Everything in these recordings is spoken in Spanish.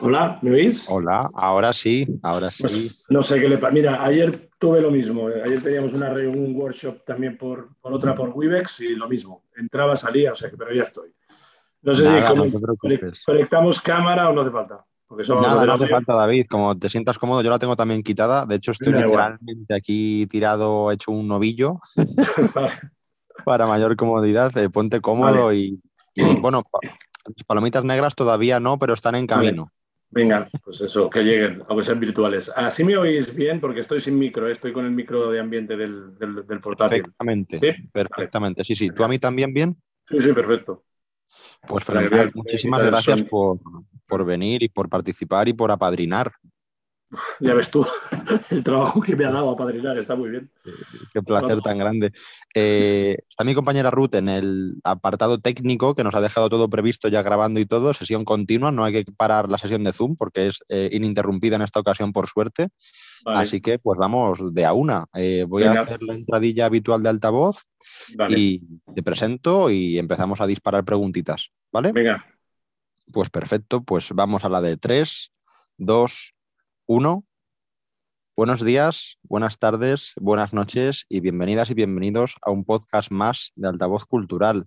Hola, ¿me oís? Hola, ahora sí, ahora sí. Pues no sé qué le pasa. Mira, ayer tuve lo mismo. Ayer teníamos una un workshop también por, otra por Webex y lo mismo. Entraba, salía, o sea que, pero ya estoy. No sé si conectamos cámara o no hace falta. Porque Nada, no hace falta, David. Como te sientas cómodo, yo la tengo también quitada. De hecho, estoy literalmente aquí tirado, hecho un novillo. para mayor comodidad. Eh, ponte cómodo y, bueno, las palomitas negras todavía no, pero están en camino. Venga, pues eso, que lleguen, aunque sean virtuales. Así me oís bien porque estoy sin micro, ¿eh? estoy con el micro de ambiente del, del, portátil. Perfectamente, ¿Sí? perfectamente, sí, sí. ¿Tú a mí también bien? Sí, sí, perfecto. Pues fenomenal. Muchísimas gracias por, por venir y por participar y por apadrinar. Ya ves tú el trabajo que me ha dado a padrinar, está muy bien. Qué placer tan grande. Eh, está mi compañera Ruth en el apartado técnico que nos ha dejado todo previsto ya grabando y todo, sesión continua, no hay que parar la sesión de Zoom porque es eh, ininterrumpida en esta ocasión por suerte. Así que pues vamos de a una. Eh, voy a hacer la entradilla habitual de altavoz y te presento y empezamos a disparar preguntitas, ¿vale? Venga. Pues perfecto, pues vamos a la de 3, 2, 1. Buenos días, buenas tardes, buenas noches y bienvenidas y bienvenidos a un podcast más de Altavoz Cultural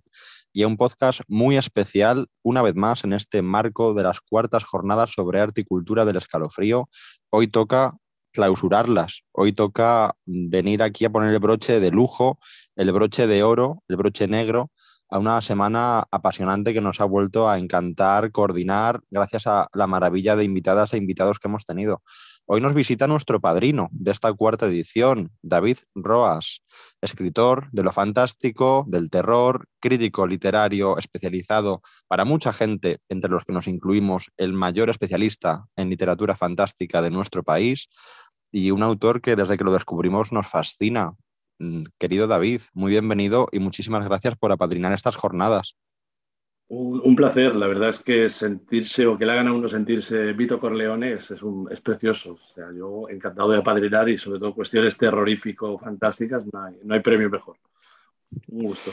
y a un podcast muy especial, una vez más, en este marco de las cuartas jornadas sobre arte y cultura del escalofrío. Hoy toca clausurarlas, hoy toca venir aquí a poner el broche de lujo, el broche de oro, el broche negro a una semana apasionante que nos ha vuelto a encantar, coordinar, gracias a la maravilla de invitadas e invitados que hemos tenido. Hoy nos visita nuestro padrino de esta cuarta edición, David Roas, escritor de lo fantástico, del terror, crítico literario especializado para mucha gente, entre los que nos incluimos el mayor especialista en literatura fantástica de nuestro país y un autor que desde que lo descubrimos nos fascina, querido David, muy bienvenido y muchísimas gracias por apadrinar estas jornadas. Un, placer, la verdad es que sentirse o que le hagan a uno sentirse Vito Corleone es, es, precioso. O sea, yo encantado de apadrinar y sobre todo cuestiones terrorífico fantásticas, no hay, no hay premio mejor. Un gusto.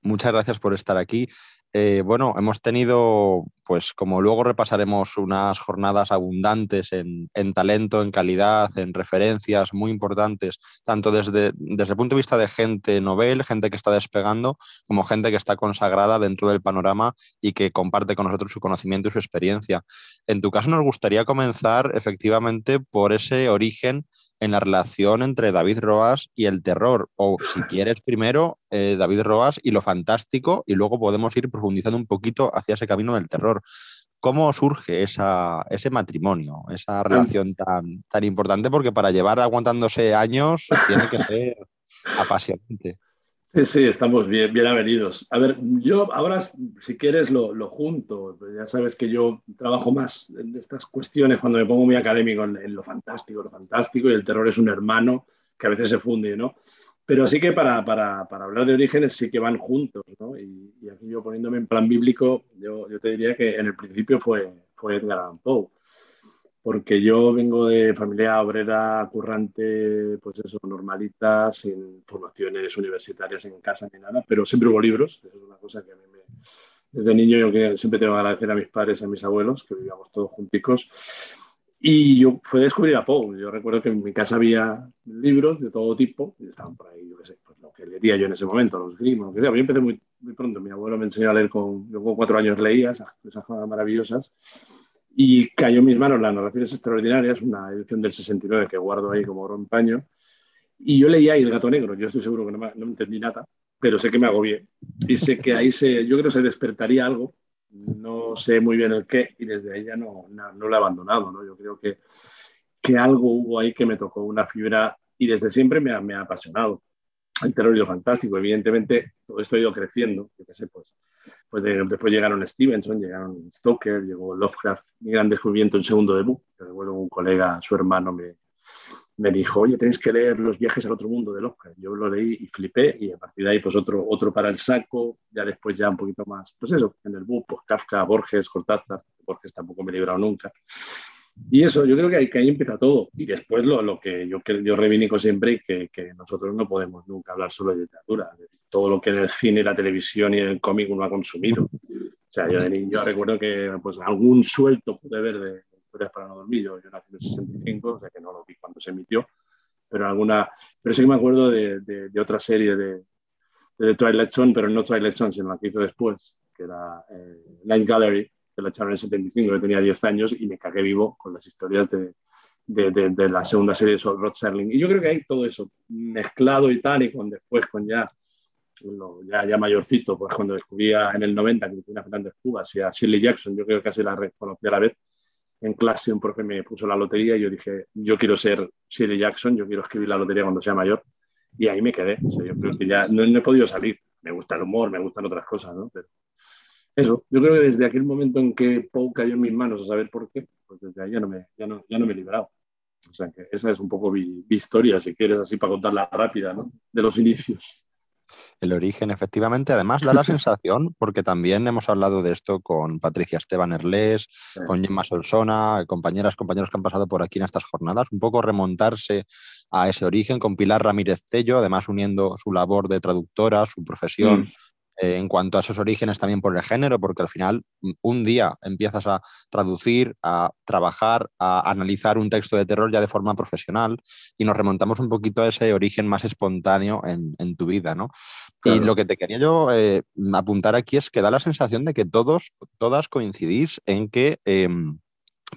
Muchas gracias por estar aquí. Eh, bueno, hemos tenido, pues como luego repasaremos, unas jornadas abundantes en, talento, en calidad, en referencias muy importantes, tanto desde, desde, el punto de vista de gente novel, gente que está despegando, como gente que está consagrada dentro del panorama y que comparte con nosotros su conocimiento y su experiencia. En tu caso, nos gustaría comenzar efectivamente por ese origen en la relación entre David Roas y el terror, o si quieres primero eh, David Roas y lo fantástico, y luego podemos ir profundizando un poquito hacia ese camino del terror. ¿Cómo surge esa, ese matrimonio, esa relación tan, tan importante? Porque para llevar aguantándose años tiene que ser apasionante. Sí, sí, estamos bien, bien avenidos. A ver, yo ahora, si quieres, lo, lo, junto. Ya sabes que yo trabajo más en estas cuestiones cuando me pongo muy académico en, lo fantástico, lo fantástico, y el terror es un hermano que a veces se funde, ¿no? Pero sí que para, para, para hablar de orígenes sí que van juntos, ¿no? Y, aquí yo poniéndome en plan bíblico, yo, yo, te diría que en el principio fue, fue Edgar Allan Poe porque yo vengo de familia obrera, currante, pues eso, normalita, sin formaciones universitarias en casa ni nada, pero siempre hubo libros, es una cosa que a mí me... Desde niño yo siempre tengo que agradecer a mis padres y a mis abuelos, que vivíamos todos junticos, y yo fui a descubrir a Poe. Yo recuerdo que en mi casa había libros de todo tipo, y estaban por ahí, yo qué sé, pues lo que leía yo en ese momento, los grimos, lo que sea. Yo empecé muy, muy pronto, mi abuelo me enseñó a leer con, yo con cuatro años leía esas, cosas maravillosas, y cayó en mis manos Las Narraciones Extraordinarias, una edición del 69 que guardo ahí como oro en paño. Y yo leía ahí El Gato Negro. Yo estoy seguro que no, no entendí nada, pero sé que me agobié. Y sé que ahí se, yo creo que se despertaría algo. No sé muy bien el qué y desde ahí ya no, no, lo he abandonado. ¿no? Yo creo que, que algo hubo ahí que me tocó una fibra y desde siempre me ha, me ha apasionado. El terror y lo fantástico. Evidentemente, todo esto ha ido creciendo. Yo qué sé, pues pues después llegaron Stevenson, llegaron Stoker, llegó Lovecraft, mi gran descubrimiento en segundo debut. Luego un colega, su hermano, me, me dijo, oye, tenéis que leer Los viajes al otro mundo de Lovecraft. Yo lo leí y flipé y a partir de ahí pues otro, otro para el saco, ya después ya un poquito más, pues eso, en el book, pues Kafka, Borges, Cortázar, Borges tampoco me he librado nunca. Y eso, yo creo que ahí, que ahí empieza todo. Y después lo, lo que yo, yo reivindico siempre y que, que, nosotros no podemos nunca hablar solo de literatura, de todo lo que en el cine, la televisión y el cómic uno ha consumido. sea, yo de niño recuerdo que pues algún suelto pude ver de historias para no dormir. Yo, nací en el 65, o sea que no lo vi cuando se emitió, pero alguna, pero sí que me acuerdo de, de, otra serie de, de Twilight Zone, pero no Twilight Zone, sino la que hizo después, que era eh, Line Gallery, que la echaron en el 75, yo tenía 10 años y me cagué vivo con las historias de, de, la segunda serie de Rod Serling. Y yo creo que hay todo eso mezclado y tal, y con después, con ya, ya, ya mayorcito, pues cuando descubría en el 90 que Cristina Fernández Cubas y a Shirley Jackson, yo creo que casi la reconocí a la vez. En clase un profe me puso la lotería y yo dije, yo quiero ser Shirley Jackson, yo quiero escribir la lotería cuando sea mayor. Y ahí me quedé. O sea, yo creo que ya no, he podido salir. Me gusta el humor, me gustan otras cosas, ¿no? Pero eso, yo creo que desde aquel momento en que Poe cayó en mis manos a saber por qué, pues desde ahí ya no me, ya no, ya no me he liberado. O sea, que esa es un poco mi, historia, si quieres, así para contarla rápida, ¿no? De los inicios. El origen, efectivamente, además da la sensación, porque también hemos hablado de esto con Patricia Esteban Erlés, con Gemma Solsona, compañeras, compañeros que han pasado por aquí en estas jornadas, un poco remontarse a ese origen con Pilar Ramírez Tello, además uniendo su labor de traductora, su profesión. Mm. Eh, en cuanto a esos orígenes también por el género, porque al final mm, un día empiezas a traducir, a trabajar, a analizar un texto de terror ya de forma profesional y nos remontamos un poquito a ese origen más espontáneo en, tu vida, ¿no? Y lo que te quería yo eh, apuntar aquí es que da la sensación de que todos, todas coincidís en que em,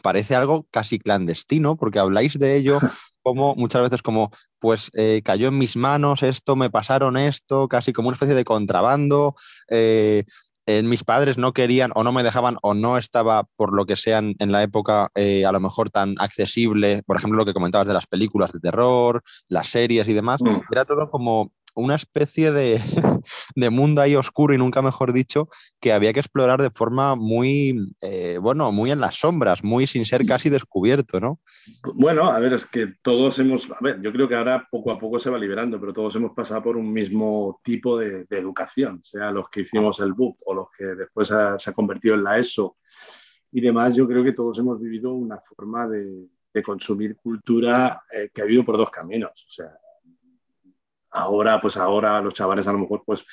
parece algo casi clandestino, porque habláis de ello como muchas veces como, pues eh, cayó en mis manos esto, me pasaron esto, casi como una especie de contrabando. Eh, mis padres no querían o no me dejaban o no estaba, por lo que sean en la época, eh, a lo mejor tan accesible, por ejemplo, lo que comentabas de las películas de terror, las series y demás, mm. era todo como una especie de, de, mundo ahí oscuro y nunca mejor dicho, que había que explorar de forma muy, eh, bueno, muy en las sombras, muy sin ser casi descubierto, ¿no? Bueno, a ver, es que todos hemos, a ver, yo creo que ahora poco a poco se va liberando, pero todos hemos pasado por un mismo tipo de, educación, sea los que hicimos el BUP o los que después se ha convertido en la ESO y demás, yo creo que todos hemos vivido una forma de, de consumir cultura eh, que ha habido por dos caminos. O sea, Ahora, pues ahora los chavales a lo mejor, pues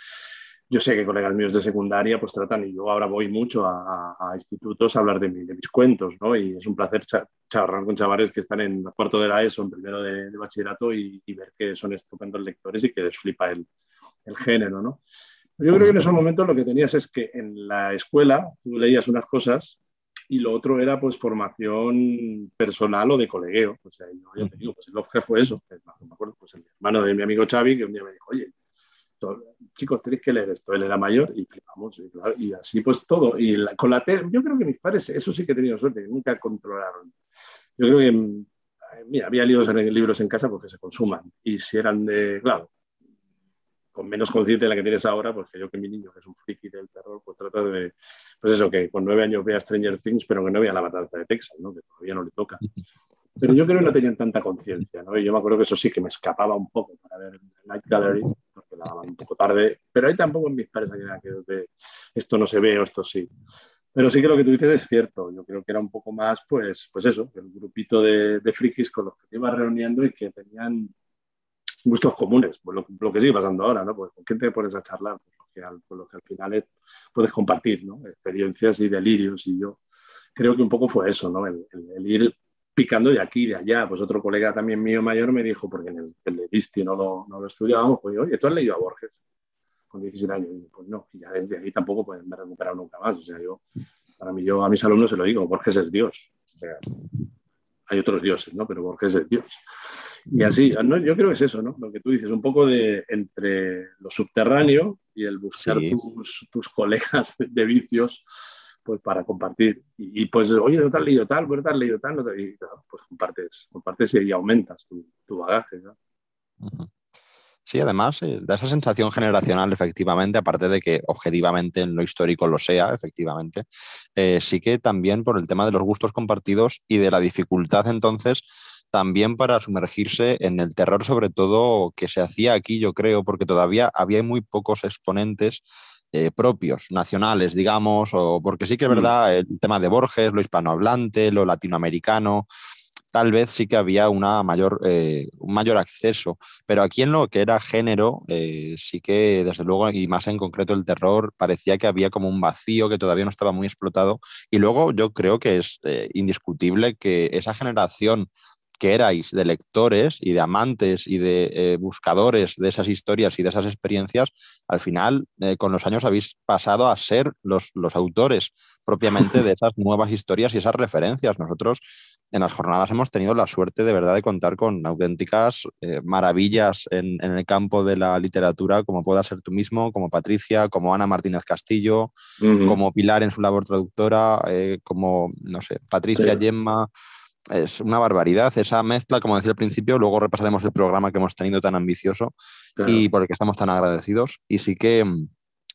yo sé que colegas míos de secundaria pues tratan, y yo ahora voy mucho a, institutos a hablar de, mis cuentos, ¿no? Y es un placer charlar con chavales que están en cuarto de la ESO, en primero de, bachillerato y, ver que son estupendos lectores y que les flipa el, el género, ¿no? Yo creo que en esos momentos lo que tenías es que en la escuela tú leías unas cosas y lo otro era pues formación personal o de colegueo. O sea, yo te digo, pues el Lovecraft fue eso. Me acuerdo, pues el hermano de mi amigo Xavi que un día me dijo, oye, chicos, tenéis que leer esto. Él era mayor y flipamos. Y, claro, y así pues todo. Y con la tele, yo creo que mis padres, eso sí que he tenido suerte, nunca controlaron. Yo creo que, mira, había libros en, libros en casa porque se consuman. Y si eran de, claro, con menos conciencia de la que tienes ahora, porque yo que mi niño, que es un friki del terror, pues trata de, pues eso, que con nueve años vea Stranger Things, pero que no vea la matanza de Texas, ¿no? que todavía no le toca. Pero yo creo que no tenían tanta conciencia, ¿no? Y yo me acuerdo que eso sí, que me escapaba un poco para ver Night Gallery, porque la daban un poco tarde, pero ahí tampoco en mis padres había que de esto no se ve o esto sí. Pero sí que lo que tú dices es cierto. Yo creo que era un poco más, pues, pues eso, el grupito de, de frikis con los que te ibas reuniendo y que tenían gustos comunes, pues lo, que sigue pasando ahora, ¿no? Pues con quién te pones a charlar, pues lo que al, pues lo que al final puedes compartir, ¿no? Experiencias y delirios y yo creo que un poco fue eso, ¿no? El, ir picando de aquí de allá. Pues otro colega también mío mayor me dijo, porque en el, el de Disti no lo, no lo estudiábamos, pues oye, ¿tú has leído a Borges? Con 17 años. Y pues no, y ya desde ahí tampoco pues, me he recuperado nunca más. O sea, yo, para mí, yo a mis alumnos se lo digo, Borges es Dios. O sea, hay otros dioses, ¿no? Pero Borges es Dios. Y así, yo creo que es eso, ¿no? Lo que tú dices, un poco de entre lo subterráneo y el buscar tus, colegas de, vicios pues para compartir. Y, pues, oye, no te has leído tal, pues no te has leído tal, no y, pues compartes, compartes y aumentas tu, bagaje. ¿no? Sí, además eh, da esa sensación generacional, efectivamente, aparte de que objetivamente en lo histórico lo sea, efectivamente, eh, sí que también por el tema de los gustos compartidos y de la dificultad entonces también para sumergirse en el terror, sobre todo que se hacía aquí, yo creo, porque todavía había muy pocos exponentes eh, propios, nacionales, digamos, o porque sí que es mm. verdad el tema de Borges, lo hispanohablante, lo latinoamericano, tal vez sí que había una mayor, eh, un mayor acceso. Pero aquí en lo que era género, eh, sí que desde luego, y más en concreto el terror, parecía que había como un vacío que todavía no estaba muy explotado. Y luego yo creo que es eh, indiscutible que esa generación que erais de lectores y de amantes y de buscadores de esas historias y de esas experiencias, al final con los años habéis pasado a ser los, los autores propiamente de esas nuevas historias y esas referencias. Nosotros en las jornadas hemos tenido la suerte de verdad de contar con auténticas eh, maravillas en, en, el campo de la literatura, como pueda ser tú mismo, como Patricia, como Ana Martínez Castillo, uh -huh. como Pilar en su labor traductora, como, no sé, Patricia sí. Gemma es una barbaridad esa mezcla, como decía al principio, luego repasaremos el programa que hemos tenido tan ambicioso claro. y por el que estamos tan agradecidos. Y sí que mm,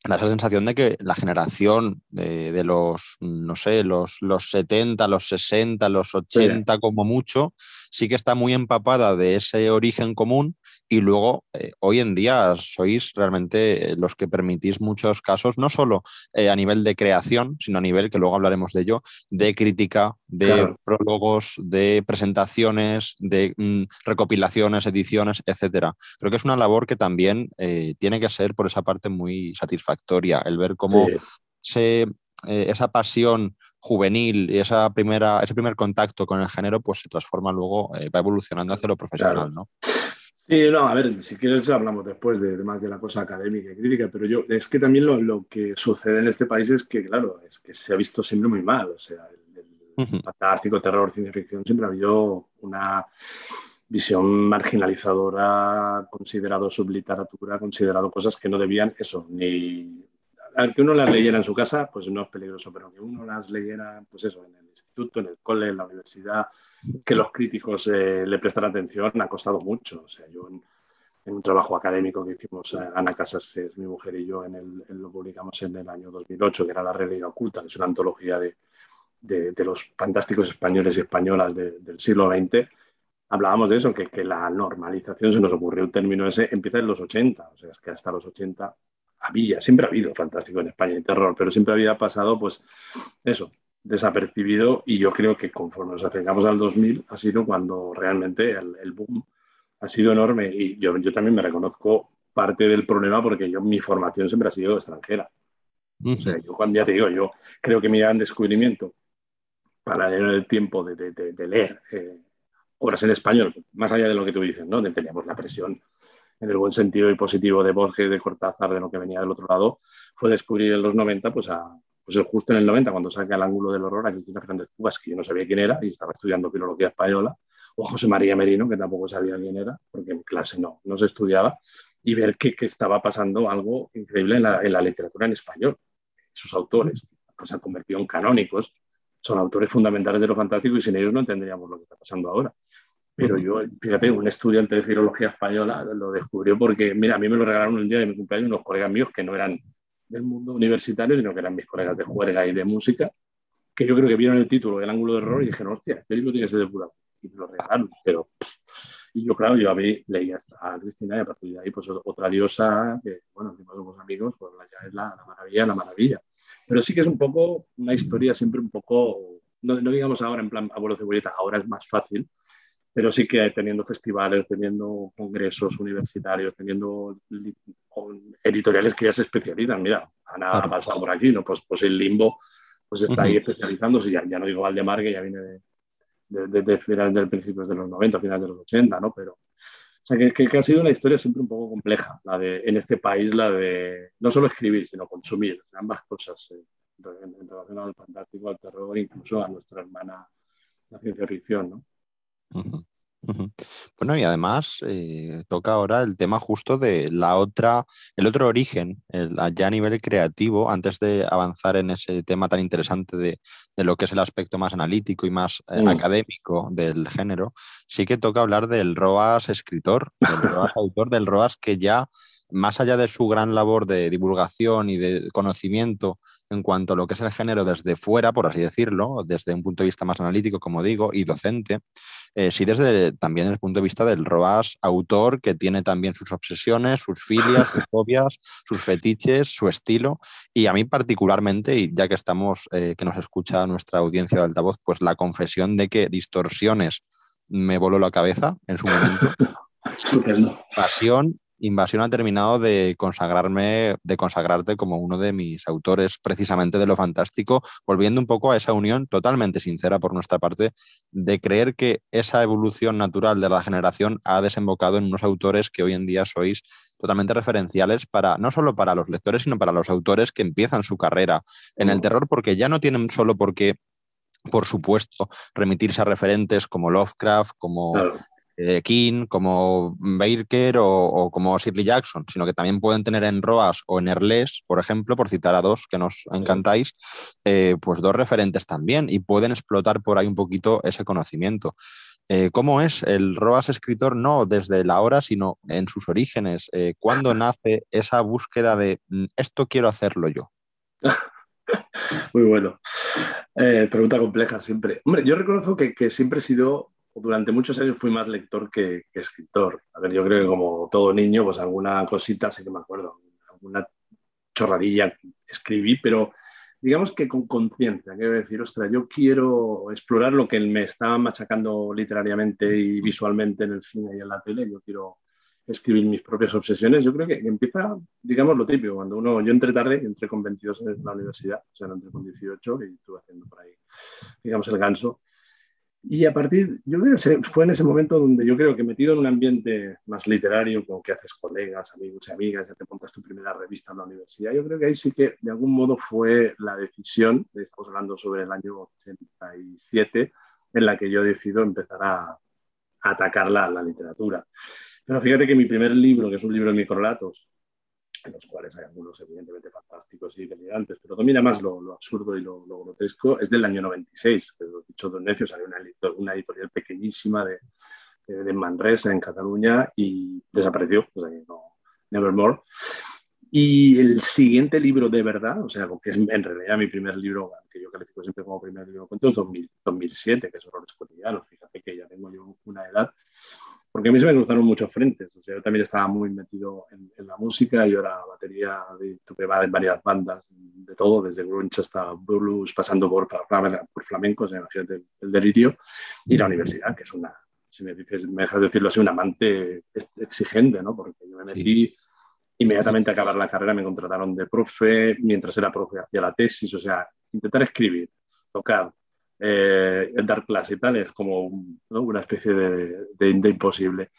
da esa sensación de que la generación de, de los, no sé, los, los 70, los 60, los 80 sí. como mucho, sí que está muy empapada de ese origen común y luego eh, hoy en día sois realmente los que permitís muchos casos, no solo eh, a nivel de creación, sino a nivel, que luego hablaremos de ello, de crítica, de claro. prólogos, de presentaciones, de mm, recopilaciones, ediciones, etcétera. Creo que es una labor que también eh, tiene que ser por esa parte muy satisfactoria, el ver cómo sí. se, eh, esa pasión juvenil y esa primera, ese primer contacto con el género pues se transforma luego, eh, va evolucionando hacia lo profesional, claro. ¿no? Sí, no, a ver, si quieres hablamos después de, de, más de la cosa académica y crítica, pero yo, es que también lo, lo, que sucede en este país es que, claro, es que se ha visto siempre muy mal, o sea, el, el uh -huh. fantástico, terror, ciencia ficción, siempre ha habido una visión marginalizadora, considerado subliteratura, considerado cosas que no debían, eso, ni... A ver, que uno las leyera en su casa, pues no es peligroso, pero que uno las leyera, pues eso, en el instituto, en el cole, en la universidad, que los críticos eh, le prestan atención ha costado mucho. O sea, yo en, en un trabajo académico que hicimos eh, Ana Casas, que es mi mujer y yo, en el, en lo publicamos en el año 2008, que era La realidad oculta, que es una antología de, de, de los fantásticos españoles y españolas de, del siglo XX, hablábamos de eso, que, que, la normalización, se nos ocurrió el término ese, empieza en los 80, o sea, es que hasta los 80 había, siempre ha habido fantástico en España y terror, pero siempre había pasado, pues, eso, desapercibido y yo creo que conforme nos acercamos al 2000 ha sido cuando realmente el, el boom ha sido enorme y yo, yo, también me reconozco parte del problema porque yo mi formación siempre ha sido extranjera. Uh -huh. O sea, yo cuando ya te digo, yo creo que mi gran descubrimiento para leer el tiempo de, de, de, de leer eh, obras en español, más allá de lo que tú dices, ¿no? Teníamos la presión en el buen sentido y positivo de Borges, de Cortázar, de lo que venía del otro lado, fue descubrir en los 90 pues a, pues justo en el 90, cuando saca el ángulo del horror a Cristina Fernández Cubas, que yo no sabía quién era y estaba estudiando filología española, o a José María Merino, que tampoco sabía quién era, porque en clase no, no se estudiaba, y ver que, que estaba pasando algo increíble en la, en la, literatura en español. Sus autores pues, se han convertido en canónicos, son autores fundamentales de lo fantástico y sin ellos no entenderíamos lo que está pasando ahora. Pero yo, fíjate, un estudiante de filología española lo descubrió porque, mira, a mí me lo regalaron un día de mi cumpleaños unos colegas míos que no eran del mundo universitario, sino que eran mis colegas de juerga y de música, que yo creo que vieron el título del ángulo de error y dijeron, hostia, este libro tiene que ser de pura. Y me lo regalaron, pero... Y yo, claro, yo a mí leía a Cristina y a partir de ahí, pues otra diosa, que, bueno, encima somos amigos, pues ya es la, la, maravilla, la maravilla. Pero sí que es un poco una historia siempre un poco, no, no digamos ahora en plan abuelo cebolleta, ahora es más fácil, pero sí que teniendo festivales, teniendo congresos universitarios, teniendo editoriales que ya se especializan. Mira, Ana ha pasado por aquí, ¿no? Pues, pues el Limbo pues está uh -huh. ahí especializándose, ya, ya no digo Valdemar, que ya viene de, de, de, de finales del principios de los 90, finales de los 80, ¿no? Pero, o sea, que, que, ha sido una historia siempre un poco compleja, la de, en este país, la de no solo escribir, sino consumir, ambas cosas, eh, en, en, relación al fantástico, al terror, incluso a nuestra hermana, la ciencia ficción, ¿no? Bueno, y además eh, toca ahora el tema justo de la otra, el otro origen, el, ya a nivel creativo, antes de avanzar en ese tema tan interesante de, de lo que es el aspecto más analítico y más eh, mm. académico del género, sí que toca hablar del ROAS escritor, del ROAS autor, del ROAS que ya más allá de su gran labor de divulgación y de conocimiento en cuanto a lo que es el género desde fuera, por así decirlo, desde un punto de vista más analítico, como digo, y docente, eh, sí desde también desde el punto de vista del ROAS autor, que tiene también sus obsesiones, sus filias, sus fobias, sus fetiches, su estilo, y a mí particularmente, y ya que estamos, eh, que nos escucha nuestra audiencia de altavoz, pues la confesión de que distorsiones me voló la cabeza en su momento. Pasión Invasión ha terminado de consagrarme, de consagrarte como uno de mis autores precisamente de lo fantástico, volviendo un poco a esa unión totalmente sincera por nuestra parte de creer que esa evolución natural de la generación ha desembocado en unos autores que hoy en día sois totalmente referenciales para no solo para los lectores, sino para los autores que empiezan su carrera en el terror, porque ya no tienen solo por qué por supuesto, remitirse a referentes como Lovecraft, como eh, King, como Baker o, como Shirley Jackson, sino que también pueden tener en Roas o en Erles, por ejemplo, por citar a dos que nos encantáis, eh, pues dos referentes también y pueden explotar por ahí un poquito ese conocimiento. Eh, ¿Cómo es el Roas escritor? No desde la hora, sino en sus orígenes. ¿Cuándo nace esa búsqueda de mm, esto quiero hacerlo yo? Muy bueno. pregunta compleja siempre. Hombre, yo reconozco que, que siempre he sido durante muchos años fui más lector que, escritor. A ver, yo creo que como todo niño, pues alguna cosita sí que me acuerdo, alguna chorradilla escribí, pero digamos que con conciencia, quiero decir, ostras, yo quiero explorar lo que me estaba machacando literariamente y visualmente en el cine y en la tele, yo quiero escribir mis propias obsesiones. Yo creo que, empieza, digamos, lo típico, cuando uno, yo entré tarde, entré con 22 en la universidad, o sea, no entré con 18 y estuve haciendo por ahí, digamos, el ganso. Y a partir, yo creo que fue en ese momento donde yo creo que metido en un ambiente más literario, como que haces colegas, amigos y amigas, ya te montas tu primera revista en la universidad, yo creo que ahí sí que de algún modo fue la decisión, estamos hablando sobre el año 87, en la que yo decido empezar a, atacar la, la literatura. Pero fíjate que mi primer libro, que es un libro de microlatos, en los cuales hay algunos evidentemente fantásticos y delirantes, pero domina más lo, absurdo y lo, grotesco, es del año 96, que lo dicho Don Necio, salió una, una editorial pequeñísima de, de, Manresa, en Cataluña, y desapareció, pues ahí no, Nevermore. Y el siguiente libro de verdad, o sea, que es en realidad mi primer libro, que yo califico siempre como primer libro de cuentos, 2007, que es Horrores Cotidianos, fíjate que ya tengo yo una edad, porque a mí se me cruzaron muchos frentes. O sea, yo también estaba muy metido en, la música, yo era batería, tuve varias bandas, de todo, desde grunge hasta blues, pasando por, por flamenco, o sea, imagínate el delirio, y la universidad, que es una, si me, dices, me dejas decirlo así, un amante exigente, ¿no? Porque yo me metí inmediatamente a acabar la carrera, me contrataron de profe, mientras era profe hacía la tesis, o sea, intentar escribir, tocar, eh, dar clase y tal, es como una especie de, de, imposible.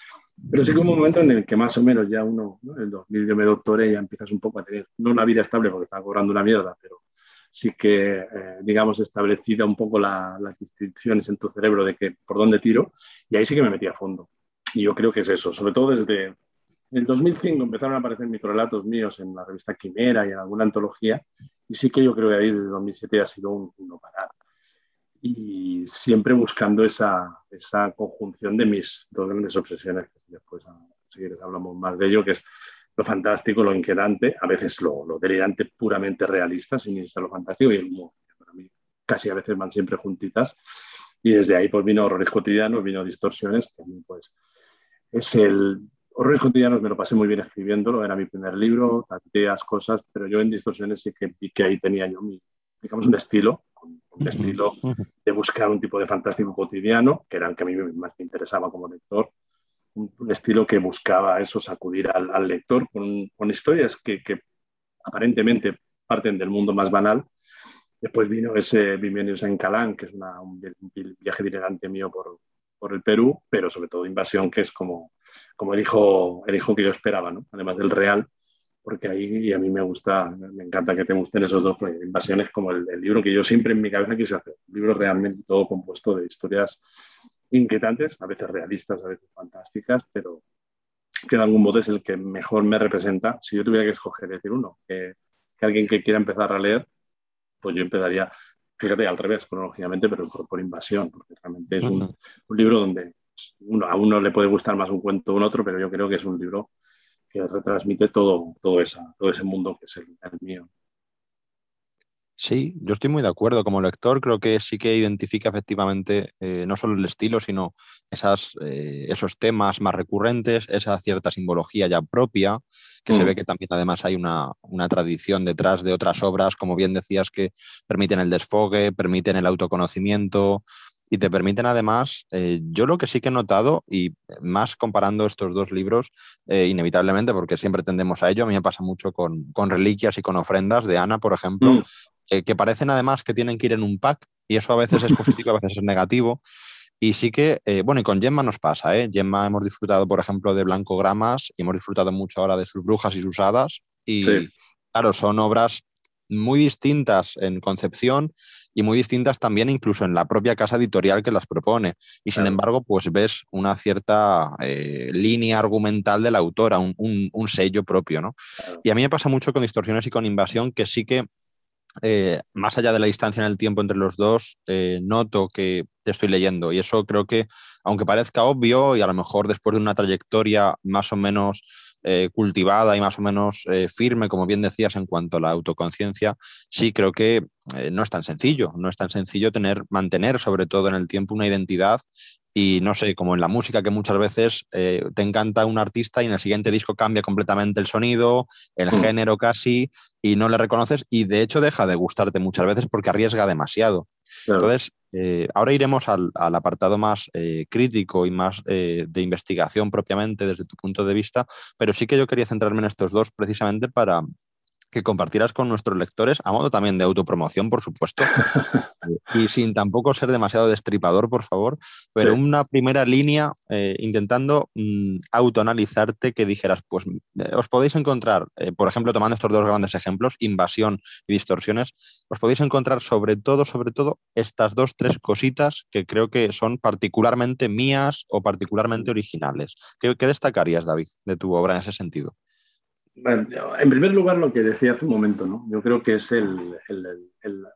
Pero sí que hubo un momento en el que más o menos ya uno, en el 2000 yo me doctoré ya empiezas un poco a tener, no una vida estable porque estaba cobrando una mierda, pero sí que, eh, digamos, establecida un poco las distinciones en tu cerebro de que por dónde tiro, y ahí sí que me metí a fondo. Y yo creo que es eso, sobre todo desde el 2005 empezaron a aparecer microrelatos míos en la revista Quimera y en alguna antología, y sí que yo creo que ahí desde 2007 ha sido un, no parar y siempre buscando esa, esa conjunción de mis dos grandes obsesiones, que después si hablamos más de ello, que es lo fantástico, lo inquietante, a veces lo, lo delirante puramente realista, sin irse a lo fantástico, y el humor, que para mí casi a veces van siempre juntitas. Y desde ahí pues vino Horrores Cotidianos, vino Distorsiones, que pues es el... Horrores Cotidianos me lo pasé muy bien escribiéndolo, era mi primer libro, tanteas cosas, pero yo en Distorsiones sí que vi que ahí tenía yo mi, digamos, un estilo, un estilo de buscar un tipo de fantástico cotidiano, que era el que a mí más me interesaba como lector, un, estilo que buscaba eso, sacudir al, lector con, con, historias que, que, aparentemente parten del mundo más banal. Después vino ese Bienvenidos en Calán, que es una, un, viaje diletante mío por, por el Perú, pero sobre todo Invasión, que es como, como el, hijo, el hijo que yo esperaba, ¿no? además del real porque ahí a mí me gusta, me encanta que te gusten esos dos invasiones como el, libro que yo siempre en mi cabeza quise hacer, un libro realmente todo compuesto de historias inquietantes, a veces realistas, a veces fantásticas, pero que de algún modo es el que mejor me representa. Si yo tuviera que escoger, decir uno, que, alguien que quiera empezar a leer, pues yo empezaría, fíjate, al revés, cronológicamente, pero por, invasión, porque realmente es un, un libro donde uno, a uno le puede gustar más un cuento o un otro, pero yo creo que es un libro que retransmite todo, todo, esa, todo ese mundo que es el, mío. Sí, yo estoy muy de acuerdo. Como lector creo que sí que identifica efectivamente eh, no solo el estilo, sino esas, eh, esos temas más recurrentes, esa cierta simbología ya propia, que se mm. ve que también además hay una, una, tradición detrás de otras obras, como bien decías, que permiten el desfogue, permiten el autoconocimiento, y te permiten además, eh, yo lo que sí que he notado, y más comparando estos dos libros, eh, inevitablemente, porque siempre tendemos a ello, a mí me pasa mucho con, reliquias y con ofrendas de Ana, por ejemplo, mm. que parecen además que tienen que ir en un pack, y eso a veces es positivo, a veces es negativo. Y sí que, eh, bueno, y con Gemma nos pasa, ¿eh? Gemma hemos disfrutado, por ejemplo, de Blanco Gramas y hemos disfrutado mucho ahora de sus brujas y sus hadas. Y claro, son obras muy distintas en concepción y muy distintas también incluso en la propia casa editorial que las propone. Y sin embargo, pues ves una cierta eh, línea argumental de la autora, un, un, sello propio, ¿no? Y a mí me pasa mucho con Distorsiones y con Invasión, que sí que eh, más allá de la distancia en el tiempo entre los dos, eh, noto que te estoy leyendo. Y eso creo que, aunque parezca obvio, y a lo mejor después de una trayectoria más o menos eh, cultivada y más o menos firme, como bien decías, en cuanto a la autoconciencia, sí creo que no es tan sencillo. No es tan sencillo tener, mantener, sobre todo en el tiempo, una identidad y no sé, como en la música que muchas veces eh, te encanta un artista y en el siguiente disco cambia completamente el sonido, el mm. género casi, y no le reconoces y de hecho deja de gustarte muchas veces porque arriesga demasiado. Entonces, eh, ahora iremos al, apartado más eh, crítico y más de investigación propiamente desde tu punto de vista, pero sí que yo quería centrarme en estos dos precisamente para, que compartirás con nuestros lectores, a modo también de autopromoción, por supuesto, y sin tampoco ser demasiado destripador, por favor, pero una primera línea eh, intentando mm, autoanalizarte que dijeras, pues eh, os podéis encontrar, eh, por ejemplo, tomando estos dos grandes ejemplos, invasión y distorsiones, os podéis encontrar sobre todo, sobre todo, estas dos, tres cositas que creo que son particularmente mías o particularmente originales. ¿Qué, qué destacarías, David, de tu obra en ese sentido? En primer lugar, lo que decía hace un momento, ¿no? Yo creo que es el,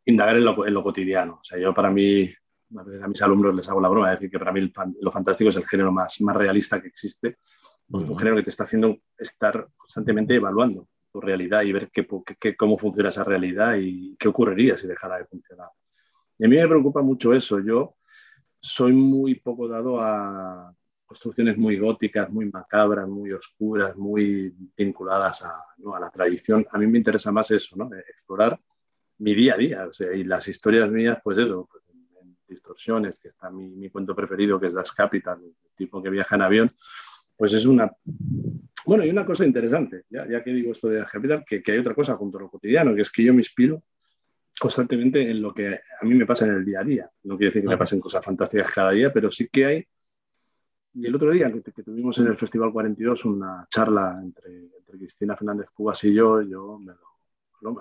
indagar en lo, cotidiano. O sea, yo para mí, a mis alumnos les hago la broma de decir que para mí lo fantástico es el género más, más realista que existe, es un género que te está haciendo estar constantemente evaluando tu realidad y ver qué, cómo funciona esa realidad y qué ocurriría si dejara de funcionar. Y a mí me preocupa mucho eso. Yo soy muy poco dado a construcciones muy góticas, muy macabras, muy oscuras, muy vinculadas a, la tradición. A mí me interesa más eso, ¿no? explorar mi día a día. y las historias mías, pues eso, pues en, distorsiones, que está mi, cuento preferido, que es Das Capital, el tipo que viaja en avión, pues es una... Bueno, y una cosa interesante, ya, ya que digo esto de Das Capital, que, que hay otra cosa junto a lo cotidiano, que es que yo me inspiro constantemente en lo que a mí me pasa en el día a día. No quiere decir que me pasen cosas fantásticas cada día, pero sí que hay y el otro día que, tuvimos en el Festival 42 una charla entre, Cristina Fernández Cubas y yo, yo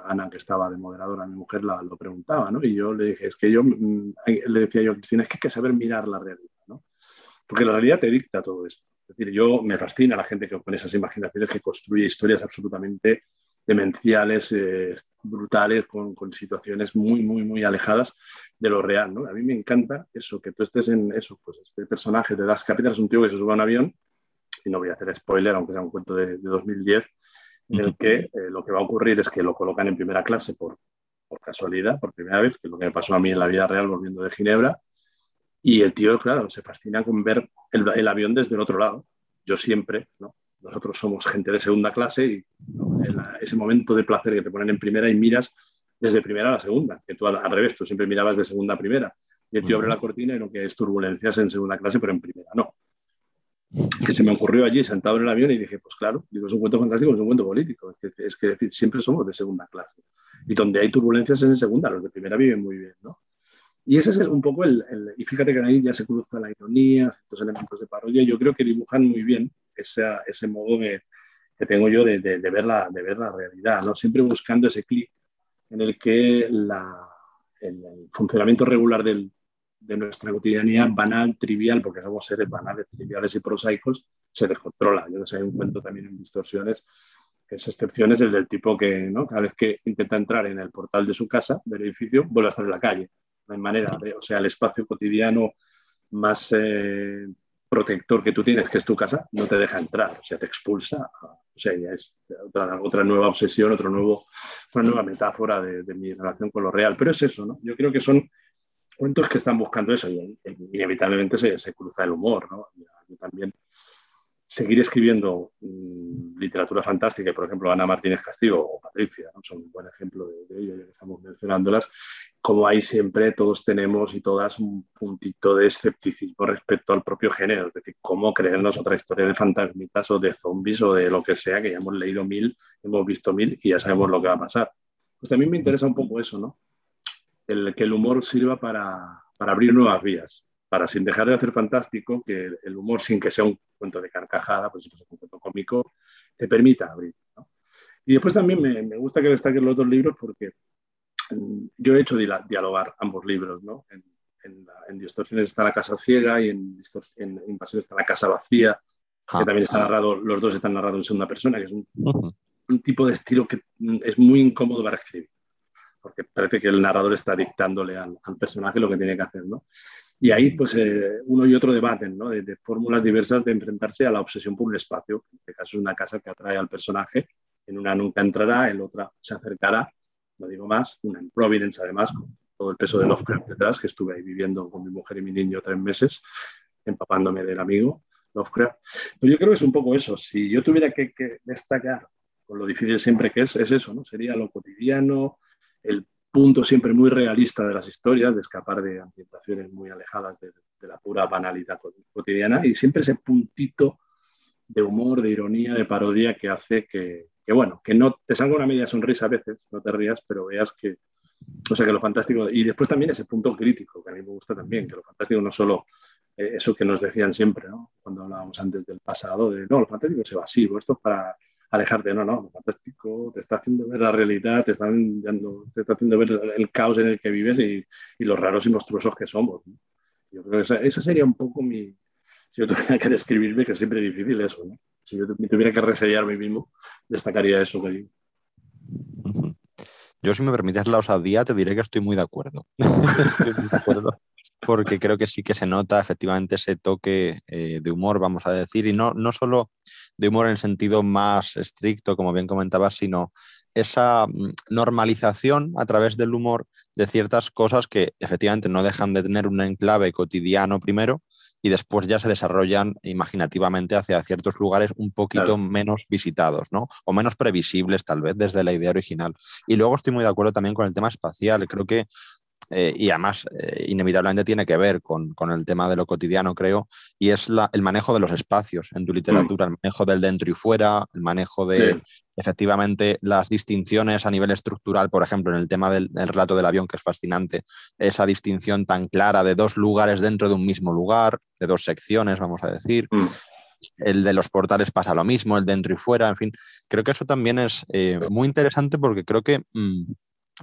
Ana, que estaba de moderadora, mi mujer, la, lo preguntaba, ¿no? Y yo le dije, es que yo, mm, le decía yo a Cristina, es que hay que saber mirar la realidad, ¿no? Porque la realidad te dicta todo esto. Es decir, yo me fascina la gente que con esas imaginaciones que construye historias absolutamente demenciales, eh, brutales, con, con, situaciones muy, muy, muy alejadas de lo real. ¿no? A mí me encanta eso, que tú estés en eso, pues este personaje de Das Capital es un tío que se sube a un avión, y no voy a hacer spoiler, aunque sea un cuento de, 2010, en el que eh, lo que va a ocurrir es que lo colocan en primera clase por, por casualidad, por primera vez, que es lo que me pasó a mí en la vida real volviendo de Ginebra, y el tío, claro, se fascina con ver el, el avión desde el otro lado. Yo siempre, ¿no? Nosotros somos gente de segunda clase y ese momento de placer que te ponen en primera y miras desde primera a la segunda, que tú al, revés, tú siempre mirabas de segunda a primera. Y el tío abre la cortina y lo que es turbulencias en segunda clase, pero en primera no. Que se me ocurrió allí sentado en el avión y dije, pues claro, digo, es un cuento fantástico, es un cuento político. Es que, decir, siempre somos de segunda clase. Y donde hay turbulencias es en segunda, los de primera viven muy bien, ¿no? Y ese es un poco el, Y fíjate que ahí ya se cruza la ironía, ciertos elementos de parodia. Yo creo que dibujan muy bien ese modo que tengo yo de, de, ver la, de ver la realidad, ¿no? Siempre buscando ese clic en el que la, el, funcionamiento regular del, de nuestra cotidianidad banal, trivial, porque somos seres banales, triviales y prosaicos, se descontrola. Yo hay un cuento también en distorsiones es excepciones el del tipo que ¿no? cada vez que intenta entrar en el portal de su casa, del edificio, vuelve a estar en la calle. No hay manera, de, o sea, el espacio cotidiano más eh, protector que tú tienes, que es tu casa, no te deja entrar, o sea, te expulsa. O sea, ya es otra, nueva obsesión, otro nuevo, una nueva metáfora de, mi relación con lo real. Pero es eso, ¿no? Yo creo que son cuentos que están buscando eso y, inevitablemente se, se, cruza el humor, ¿no? Yo también seguir escribiendo mm, literatura fantástica, por ejemplo, Ana Martínez Castillo o Patricia, son un buen de, ello, ya que estamos mencionándolas, como hay siempre, todos tenemos y todas un puntito de escepticismo respecto al propio género, es decir, cómo creernos otra historia de fantasmitas o de zombies o de lo que sea, que ya hemos leído mil, hemos visto mil y ya sabemos lo que va a pasar. Pues también me interesa un poco eso, ¿no? El, que el humor sirva para, para abrir nuevas vías para sin dejar de hacer fantástico, que el humor, sin que sea un cuento de carcajada, pues si es un cuento cómico, te permita abrir. Y después también me, me, gusta que destaquen los dos libros porque mm, yo he hecho dialogar ambos libros. ¿no? En, en, Distorsiones está la casa ciega y en, en Invasiones está la casa vacía, que ah. también está narrado, los dos están narrados en segunda persona, que es un, un tipo de estilo que mm, es muy incómodo para escribir porque parece que el narrador está dictándole al, al, personaje lo que tiene que hacer, ¿no? Y ahí, pues, eh, uno y otro debaten, ¿no? De, fórmulas diversas de enfrentarse a la obsesión por un espacio. En este caso es una casa que atrae al personaje. En una nunca entrará, en otra se acercará. No digo más, una en Providence, además, con todo el peso de Lovecraft detrás, que estuve ahí viviendo con mi mujer y mi niño tres meses, empapándome del amigo Lovecraft. Pero yo creo que es un poco eso. Si yo tuviera que, que destacar, con lo difícil siempre que es, es eso, ¿no? Sería lo cotidiano, el punto siempre muy realista de las historias, de escapar de ambientaciones muy alejadas de, la pura banalidad cotidiana y siempre ese puntito de humor, de ironía, de parodia que hace que, bueno, que no te salga una media sonrisa a veces, no te rías, pero veas que, o sea, que lo fantástico, y después también ese punto crítico, que a mí me gusta también, que lo fantástico no solo eh, eso que nos decían siempre, ¿no? cuando hablábamos antes del pasado, de no, lo fantástico es evasivo, esto es para alejarte, no, no, fantástico, te está haciendo ver la realidad, te, están, te está haciendo ver el caos en el que vives y, y los raros y monstruosos que somos. Yo creo que eso sería un poco mi, si yo tuviera que describirme, que es siempre difícil eso, ¿no? si yo tuviera que resellar a mí mismo, destacaría eso que digo. Yo, si me permites la osadía, te diré que estoy muy de acuerdo. estoy muy de acuerdo porque creo que sí que se nota efectivamente ese toque eh, de humor, vamos a decir, y no, no solo de humor en el sentido más estricto, como bien comentabas, sino esa mm, normalización a través del humor de ciertas cosas que efectivamente no dejan de tener un enclave cotidiano primero y después ya se desarrollan imaginativamente hacia ciertos lugares un poquito menos visitados, ¿no? O menos previsibles tal vez desde la idea original. Y luego estoy muy de acuerdo también con el tema espacial. Creo que eh, y además eh, inevitablemente tiene que ver con, el tema de lo cotidiano, creo, y es el manejo de los espacios en tu literatura, el manejo del dentro y fuera, el manejo de efectivamente las distinciones a nivel estructural, por ejemplo, en el tema del, relato del avión, que es fascinante, esa distinción tan clara de dos lugares dentro de un mismo lugar, de dos secciones, vamos a decir. Mm. El de los portales pasa lo mismo, el dentro y fuera, en fin. Creo que eso también es eh, muy interesante porque creo que mm,